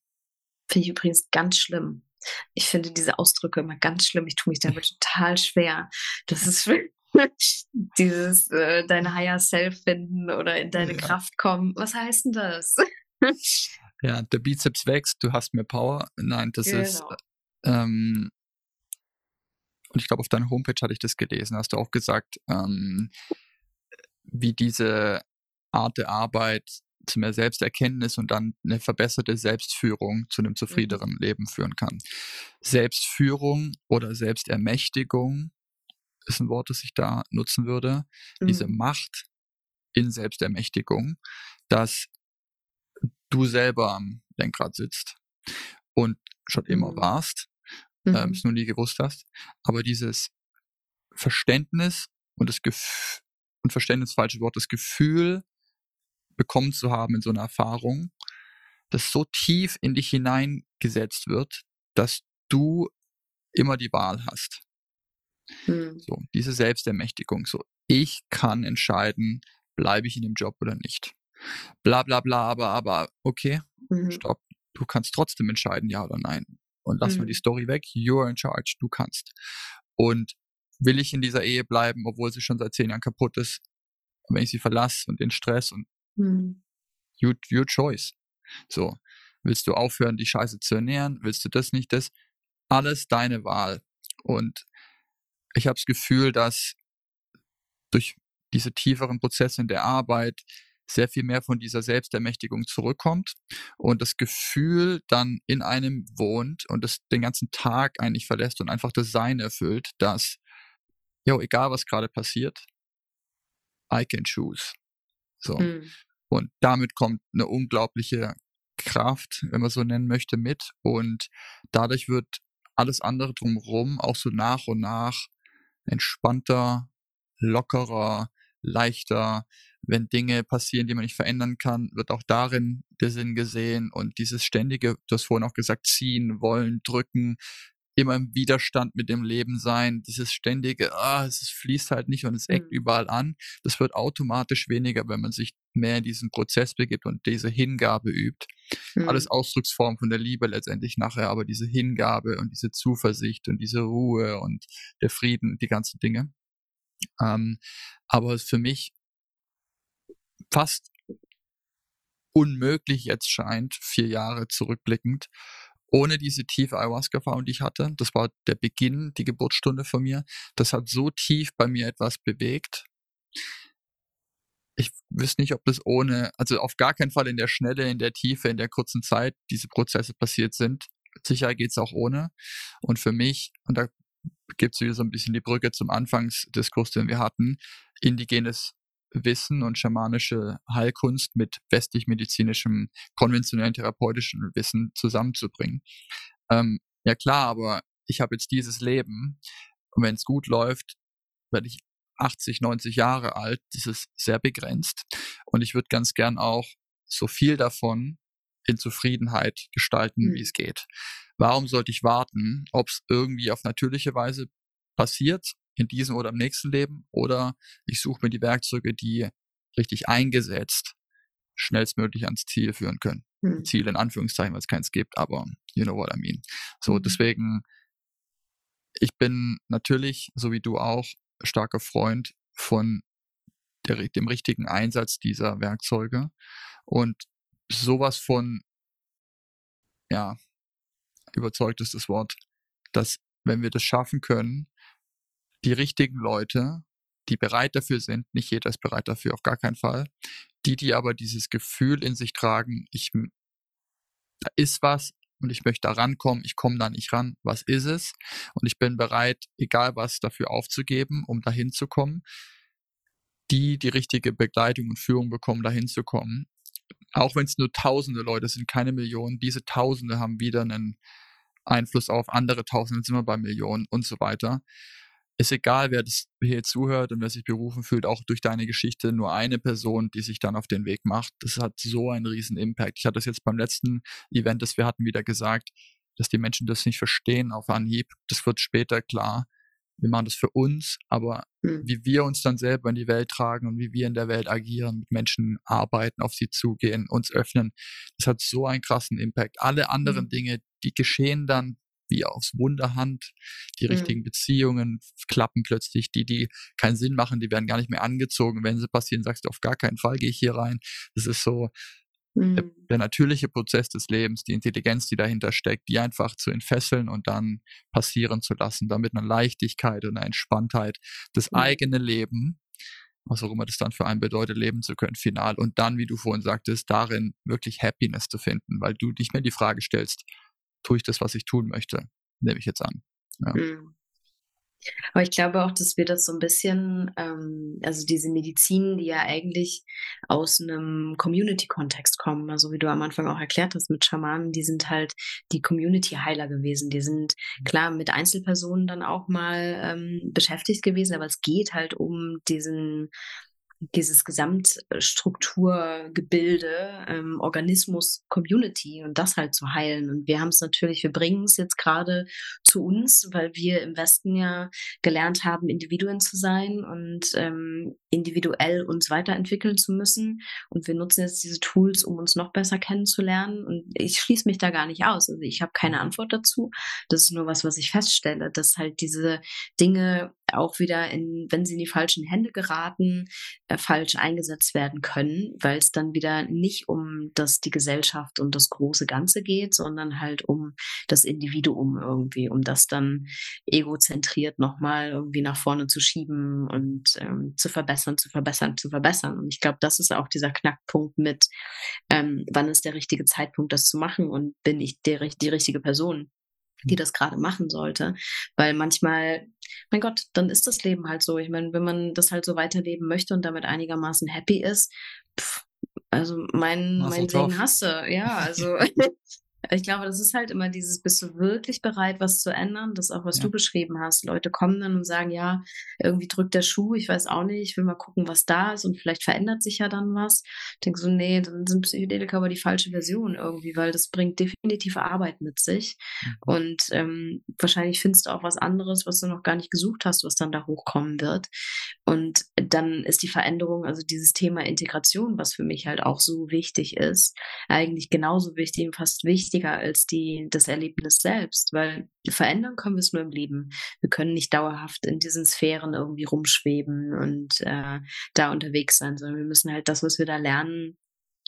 Finde ich übrigens ganz schlimm. Ich finde diese Ausdrücke immer ganz schlimm. Ich tue mich damit total schwer. Das ist dieses äh, dein Higher Self finden oder in deine ja. Kraft kommen. Was heißt denn das? ja, der Bizeps wächst, du hast mehr Power. Nein, das genau. ist ähm, und ich glaube, auf deiner Homepage hatte ich das gelesen, hast du auch gesagt, ähm, wie diese Art der Arbeit zu mehr Selbsterkenntnis und dann eine verbesserte Selbstführung zu einem mhm. zufriedeneren mhm. Leben führen kann. Selbstführung oder Selbstermächtigung ist ein Wort, das ich da nutzen würde. Mhm. Diese Macht in Selbstermächtigung, dass du selber am Lenkrad sitzt und schon mhm. immer warst, ähm, mhm. es nur nie gewusst hast, aber dieses Verständnis und das Gefühl, und Verständnis falsche Wort, das Gefühl bekommen zu haben in so einer Erfahrung, das so tief in dich hineingesetzt wird, dass du immer die Wahl hast. Mhm. So, diese Selbstermächtigung, so, ich kann entscheiden, bleibe ich in dem Job oder nicht. Bla bla bla, aber, aber, okay, mhm. stopp. Du kannst trotzdem entscheiden, ja oder nein. Und lass mhm. mal die Story weg, you're in charge, du kannst. Und will ich in dieser Ehe bleiben, obwohl sie schon seit zehn Jahren kaputt ist, wenn ich sie verlasse und den Stress und Mhm. You, your choice. So. Willst du aufhören, die Scheiße zu ernähren? Willst du das nicht? Das? Alles deine Wahl. Und ich habe das Gefühl, dass durch diese tieferen Prozesse in der Arbeit sehr viel mehr von dieser Selbstermächtigung zurückkommt und das Gefühl dann in einem wohnt und das den ganzen Tag eigentlich verlässt und einfach das Sein erfüllt, dass, jo, egal was gerade passiert, I can choose. So. Mhm. Und damit kommt eine unglaubliche Kraft, wenn man so nennen möchte, mit. Und dadurch wird alles andere drumherum auch so nach und nach entspannter, lockerer, leichter. Wenn Dinge passieren, die man nicht verändern kann, wird auch darin der Sinn gesehen. Und dieses ständige, du hast vorhin auch gesagt, ziehen, wollen, drücken, immer im Widerstand mit dem Leben sein, dieses ständige, ah, es fließt halt nicht und es eckt mhm. überall an, das wird automatisch weniger, wenn man sich mehr in diesen Prozess begibt und diese Hingabe übt. Mhm. Alles Ausdrucksform von der Liebe letztendlich nachher, aber diese Hingabe und diese Zuversicht und diese Ruhe und der Frieden, die ganzen Dinge. Ähm, aber für mich fast unmöglich jetzt scheint, vier Jahre zurückblickend, ohne diese tiefe Ayahuasca-Erfahrung, die ich hatte, das war der Beginn, die Geburtsstunde von mir, das hat so tief bei mir etwas bewegt. Ich wüsste nicht, ob das ohne, also auf gar keinen Fall in der Schnelle, in der Tiefe, in der kurzen Zeit diese Prozesse passiert sind. Sicher geht's auch ohne. Und für mich, und da gibt's wieder so ein bisschen die Brücke zum Anfangsdiskurs, den wir hatten, indigenes Wissen und schamanische Heilkunst mit westlich-medizinischem, konventionellen therapeutischen Wissen zusammenzubringen. Ähm, ja klar, aber ich habe jetzt dieses Leben und wenn es gut läuft, werde ich 80, 90 Jahre alt. Das ist sehr begrenzt und ich würde ganz gern auch so viel davon in Zufriedenheit gestalten, mhm. wie es geht. Warum sollte ich warten, ob es irgendwie auf natürliche Weise passiert in diesem oder im nächsten Leben oder ich suche mir die Werkzeuge, die richtig eingesetzt schnellstmöglich ans Ziel führen können. Hm. Ziel in Anführungszeichen, weil es keins gibt, aber you know what I mean. So, mhm. deswegen, ich bin natürlich, so wie du auch, starker Freund von der, dem richtigen Einsatz dieser Werkzeuge und sowas von, ja, überzeugt ist das Wort, dass wenn wir das schaffen können, die richtigen Leute, die bereit dafür sind, nicht jeder ist bereit dafür, auf gar keinen Fall, die, die aber dieses Gefühl in sich tragen, ich, da ist was und ich möchte da rankommen, ich komme da nicht ran, was ist es? Und ich bin bereit, egal was dafür aufzugeben, um dahin zu kommen, die die richtige Begleitung und Führung bekommen, dahin zu kommen. Auch wenn es nur tausende Leute sind, keine Millionen, diese Tausende haben wieder einen Einfluss auf andere Tausende, sind wir bei Millionen und so weiter. Ist egal, wer das hier zuhört und wer sich berufen fühlt, auch durch deine Geschichte nur eine Person, die sich dann auf den Weg macht. Das hat so einen riesen Impact. Ich hatte das jetzt beim letzten Event, das wir hatten, wieder gesagt, dass die Menschen das nicht verstehen auf Anhieb. Das wird später klar. Wir machen das für uns, aber mhm. wie wir uns dann selber in die Welt tragen und wie wir in der Welt agieren, mit Menschen arbeiten, auf sie zugehen, uns öffnen, das hat so einen krassen Impact. Alle anderen mhm. Dinge, die geschehen dann wie aus Wunderhand. Die mhm. richtigen Beziehungen klappen plötzlich. Die, die keinen Sinn machen, die werden gar nicht mehr angezogen. Wenn sie passieren, sagst du, auf gar keinen Fall gehe ich hier rein. Das ist so mhm. der, der, natürliche Prozess des Lebens, die Intelligenz, die dahinter steckt, die einfach zu entfesseln und dann passieren zu lassen, damit eine Leichtigkeit und eine Entspanntheit das mhm. eigene Leben was auch immer das dann für einen bedeutet, leben zu können, final. Und dann, wie du vorhin sagtest, darin wirklich Happiness zu finden, weil du nicht mehr die Frage stellst, tue ich das, was ich tun möchte, nehme ich jetzt an. Ja. Mhm. Aber ich glaube auch, dass wir das so ein bisschen, ähm, also diese Medizin, die ja eigentlich aus einem Community-Kontext kommen, also wie du am Anfang auch erklärt hast mit Schamanen, die sind halt die Community-Heiler gewesen. Die sind klar mit Einzelpersonen dann auch mal ähm, beschäftigt gewesen, aber es geht halt um diesen dieses Gesamtstrukturgebilde, ähm, Organismus, Community und das halt zu heilen. Und wir haben es natürlich, wir bringen es jetzt gerade zu uns, weil wir im Westen ja gelernt haben, Individuen zu sein und ähm, individuell uns weiterentwickeln zu müssen. Und wir nutzen jetzt diese Tools, um uns noch besser kennenzulernen. Und ich schließe mich da gar nicht aus. Also ich habe keine Antwort dazu. Das ist nur was, was ich feststelle, dass halt diese Dinge auch wieder in, wenn sie in die falschen Hände geraten, äh, falsch eingesetzt werden können, weil es dann wieder nicht um das, die Gesellschaft und das große Ganze geht, sondern halt um das Individuum irgendwie, um das dann egozentriert nochmal irgendwie nach vorne zu schieben und ähm, zu verbessern, zu verbessern, zu verbessern. Und ich glaube, das ist auch dieser Knackpunkt mit, ähm, wann ist der richtige Zeitpunkt, das zu machen und bin ich der, die richtige Person die mhm. das gerade machen sollte. Weil manchmal, mein Gott, dann ist das Leben halt so. Ich meine, wenn man das halt so weiterleben möchte und damit einigermaßen happy ist, pff, also mein, mein Segen hasse, ja, also Ich glaube, das ist halt immer dieses, bist du wirklich bereit, was zu ändern? Das auch, was ja. du beschrieben hast. Leute kommen dann und sagen, ja, irgendwie drückt der Schuh, ich weiß auch nicht, ich will mal gucken, was da ist und vielleicht verändert sich ja dann was. Ich denke so, nee, dann sind Psychedelika aber die falsche Version irgendwie, weil das bringt definitiv Arbeit mit sich. Mhm. Und ähm, wahrscheinlich findest du auch was anderes, was du noch gar nicht gesucht hast, was dann da hochkommen wird. Und dann ist die Veränderung, also dieses Thema Integration, was für mich halt auch so wichtig ist, eigentlich genauso wichtig, fast wichtig wichtiger als die, das Erlebnis selbst, weil verändern können wir es nur im Leben. Wir können nicht dauerhaft in diesen Sphären irgendwie rumschweben und äh, da unterwegs sein, sondern wir müssen halt das, was wir da lernen,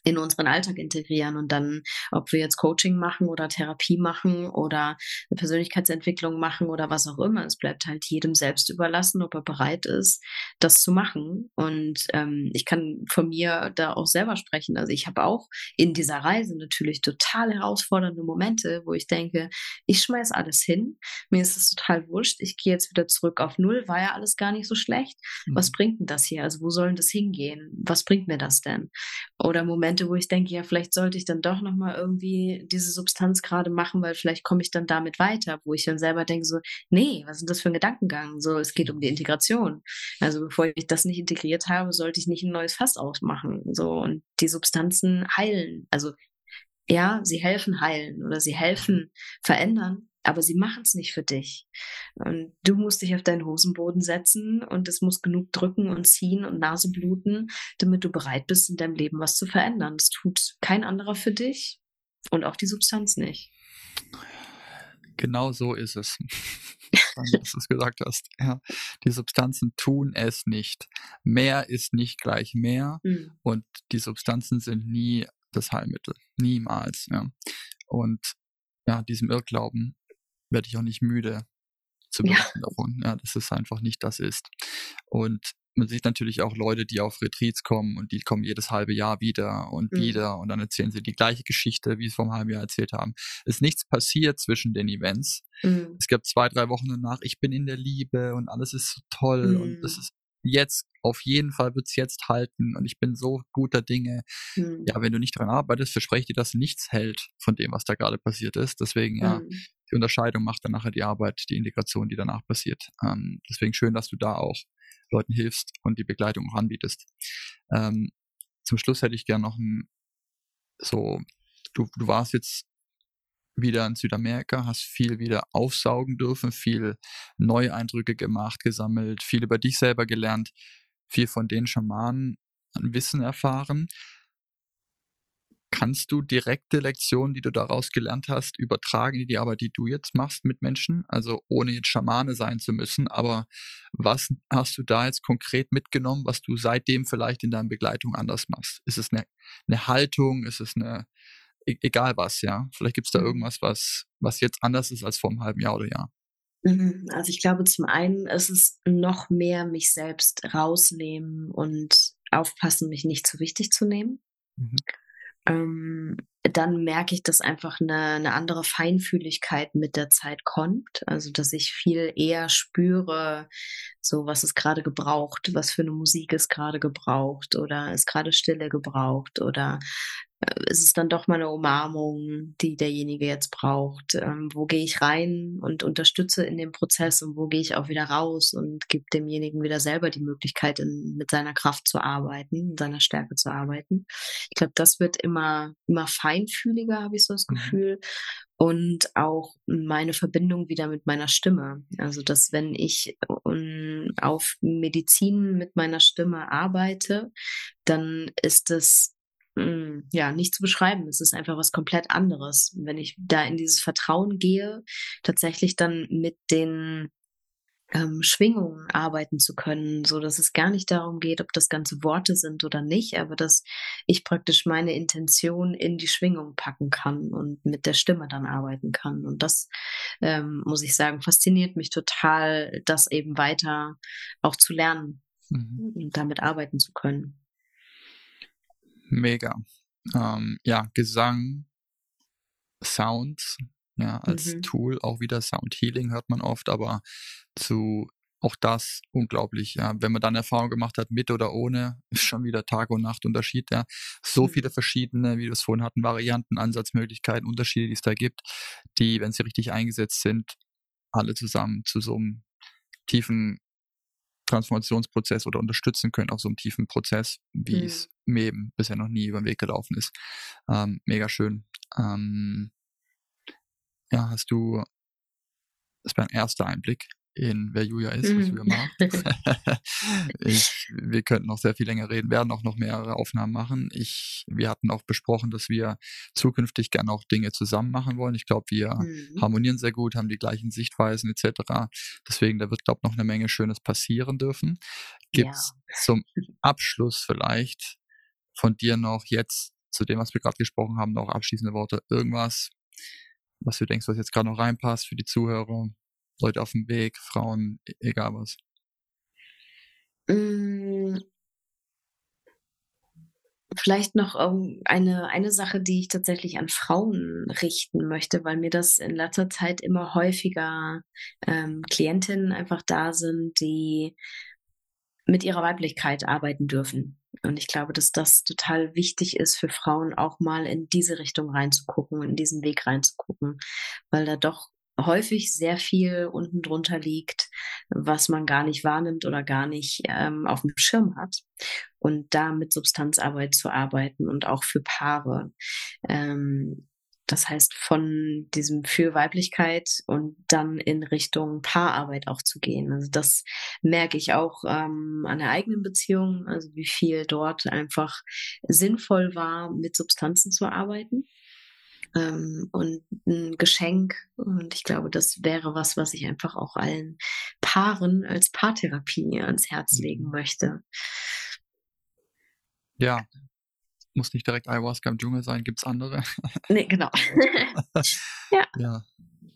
in unseren Alltag integrieren und dann, ob wir jetzt Coaching machen oder Therapie machen oder eine Persönlichkeitsentwicklung machen oder was auch immer, es bleibt halt jedem selbst überlassen, ob er bereit ist, das zu machen. Und ähm, ich kann von mir da auch selber sprechen. Also ich habe auch in dieser Reise natürlich total herausfordernde Momente, wo ich denke, ich schmeiß alles hin, mir ist es total wurscht, ich gehe jetzt wieder zurück auf Null, war ja alles gar nicht so schlecht. Mhm. Was bringt denn das hier? Also wo soll das hingehen? Was bringt mir das denn? Oder Momente, Momente, wo ich denke, ja, vielleicht sollte ich dann doch nochmal irgendwie diese Substanz gerade machen, weil vielleicht komme ich dann damit weiter, wo ich dann selber denke, so, nee, was ist das für ein Gedankengang? So, es geht um die Integration. Also bevor ich das nicht integriert habe, sollte ich nicht ein neues Fass ausmachen. So, und die Substanzen heilen. Also ja, sie helfen heilen oder sie helfen verändern, aber sie machen es nicht für dich. Und du musst dich auf deinen Hosenboden setzen und es muss genug drücken und ziehen und Nase bluten, damit du bereit bist, in deinem Leben was zu verändern. Das tut kein anderer für dich und auch die Substanz nicht. Genau so ist es. dass du es gesagt hast. Ja. Die Substanzen tun es nicht. Mehr ist nicht gleich mehr mhm. und die Substanzen sind nie das Heilmittel. Niemals. Ja. Und ja, diesem Irrglauben werde ich auch nicht müde zu berichten ja. davon. Ja, dass es einfach nicht das ist. Und man sieht natürlich auch Leute, die auf Retreats kommen und die kommen jedes halbe Jahr wieder und mhm. wieder und dann erzählen sie die gleiche Geschichte, wie sie vor einem halben Jahr erzählt haben. Es ist nichts passiert zwischen den Events. Mhm. Es gab zwei, drei Wochen danach, ich bin in der Liebe und alles ist so toll mhm. und das ist jetzt, auf jeden Fall wird es jetzt halten und ich bin so guter Dinge. Mhm. Ja, wenn du nicht dran arbeitest, verspreche ich dir, dass nichts hält von dem, was da gerade passiert ist. Deswegen, ja, mhm. die Unterscheidung macht dann nachher die Arbeit, die Integration, die danach passiert. Ähm, deswegen schön, dass du da auch Leuten hilfst und die Begleitung auch anbietest. Ähm, zum Schluss hätte ich gerne noch ein, so, du, du warst jetzt wieder in Südamerika, hast viel wieder aufsaugen dürfen, viel neue Eindrücke gemacht, gesammelt, viel über dich selber gelernt, viel von den Schamanen an Wissen erfahren. Kannst du direkte Lektionen, die du daraus gelernt hast, übertragen in die Arbeit, die du jetzt machst mit Menschen? Also ohne jetzt Schamane sein zu müssen, aber was hast du da jetzt konkret mitgenommen, was du seitdem vielleicht in deiner Begleitung anders machst? Ist es eine, eine Haltung? Ist es eine, egal was, ja. Vielleicht gibt es da mhm. irgendwas, was, was jetzt anders ist als vor einem halben Jahr oder Jahr. Mhm. Also ich glaube, zum einen ist es noch mehr mich selbst rausnehmen und aufpassen, mich nicht zu wichtig zu nehmen. Mhm. Ähm, dann merke ich, dass einfach eine, eine andere Feinfühligkeit mit der Zeit kommt. Also, dass ich viel eher spüre, so was ist gerade gebraucht, was für eine Musik ist gerade gebraucht oder ist gerade Stille gebraucht oder ist es dann doch mal eine Umarmung, die derjenige jetzt braucht? Ähm, wo gehe ich rein und unterstütze in dem Prozess und wo gehe ich auch wieder raus und gebe demjenigen wieder selber die Möglichkeit, in, mit seiner Kraft zu arbeiten, mit seiner Stärke zu arbeiten. Ich glaube, das wird immer, immer feinfühliger, habe ich so das mhm. Gefühl. Und auch meine Verbindung wieder mit meiner Stimme. Also, dass wenn ich um, auf Medizin mit meiner Stimme arbeite, dann ist es ja, nicht zu beschreiben. Es ist einfach was komplett anderes. wenn ich da in dieses Vertrauen gehe, tatsächlich dann mit den ähm, Schwingungen arbeiten zu können, so dass es gar nicht darum geht, ob das ganze Worte sind oder nicht, aber dass ich praktisch meine Intention in die Schwingung packen kann und mit der Stimme dann arbeiten kann. Und das, ähm, muss ich sagen, fasziniert mich total, das eben weiter auch zu lernen mhm. und damit arbeiten zu können. Mega. Ähm, ja, Gesang, Sounds, ja, als mhm. Tool, auch wieder Sound Healing hört man oft, aber zu auch das unglaublich, ja. Wenn man dann Erfahrung gemacht hat, mit oder ohne, ist schon wieder Tag und Nacht Unterschied, ja. So mhm. viele verschiedene, wie wir es vorhin hatten, Varianten, Ansatzmöglichkeiten, Unterschiede, die es da gibt, die, wenn sie richtig eingesetzt sind, alle zusammen zu so einem tiefen Transformationsprozess oder unterstützen können auf so einem tiefen Prozess, wie mhm. es mir eben bisher noch nie über den Weg gelaufen ist. Ähm, mega schön. Ähm, ja, hast du, das war ein erster Einblick in wer Julia ist, was Julia macht. ich, wir könnten noch sehr viel länger reden, werden auch noch mehrere Aufnahmen machen. Ich, wir hatten auch besprochen, dass wir zukünftig gerne auch Dinge zusammen machen wollen. Ich glaube, wir mhm. harmonieren sehr gut, haben die gleichen Sichtweisen etc. Deswegen, da wird, glaube ich, noch eine Menge Schönes passieren dürfen. Gibt es ja. zum Abschluss vielleicht von dir noch jetzt zu dem, was wir gerade gesprochen haben, noch abschließende Worte? Irgendwas, was du denkst, was jetzt gerade noch reinpasst für die Zuhörer? Leute auf dem Weg, Frauen, e-, egal was? Hm. Vielleicht noch eine, eine Sache, die ich tatsächlich an Frauen richten möchte, weil mir das in letzter Zeit immer häufiger ähm, Klientinnen einfach da sind, die mit ihrer Weiblichkeit arbeiten dürfen. Und ich glaube, dass das total wichtig ist für Frauen, auch mal in diese Richtung reinzugucken, in diesen Weg reinzugucken, weil da doch häufig sehr viel unten drunter liegt, was man gar nicht wahrnimmt oder gar nicht ähm, auf dem Schirm hat. Und da mit Substanzarbeit zu arbeiten und auch für Paare. Ähm, das heißt, von diesem für Weiblichkeit und dann in Richtung Paararbeit auch zu gehen. Also das merke ich auch ähm, an der eigenen Beziehung, also wie viel dort einfach sinnvoll war, mit Substanzen zu arbeiten ähm, und ein Geschenk. Und ich glaube, das wäre was, was ich einfach auch allen Paaren als Paartherapie ans Herz legen mhm. möchte. Ja, muss nicht direkt Ayahuasca im Dschungel sein, gibt es andere. Nee, genau. ja. ja,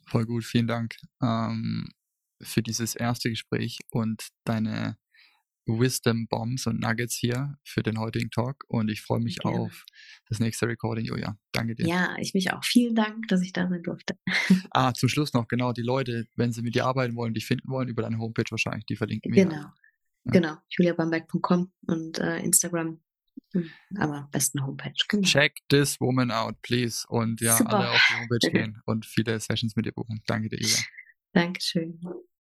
voll gut, vielen Dank ähm, für dieses erste Gespräch und deine Wisdom Bombs und Nuggets hier für den heutigen Talk und ich freue mich Gerne. auf das nächste Recording, Julia. Danke dir. Ja, ich mich auch. Vielen Dank, dass ich da sein durfte. ah, zum Schluss noch, genau, die Leute, wenn sie mit dir arbeiten wollen, dich finden wollen, über deine Homepage wahrscheinlich, die verlinken wir. Genau. Genau, juliabamberg.com und äh, Instagram. Hm, aber besten Homepage. Genau. Check this woman out, please. Und ja, Super. alle auf die Homepage gehen und viele Sessions mit ihr buchen. Danke dir, Ila. Dankeschön.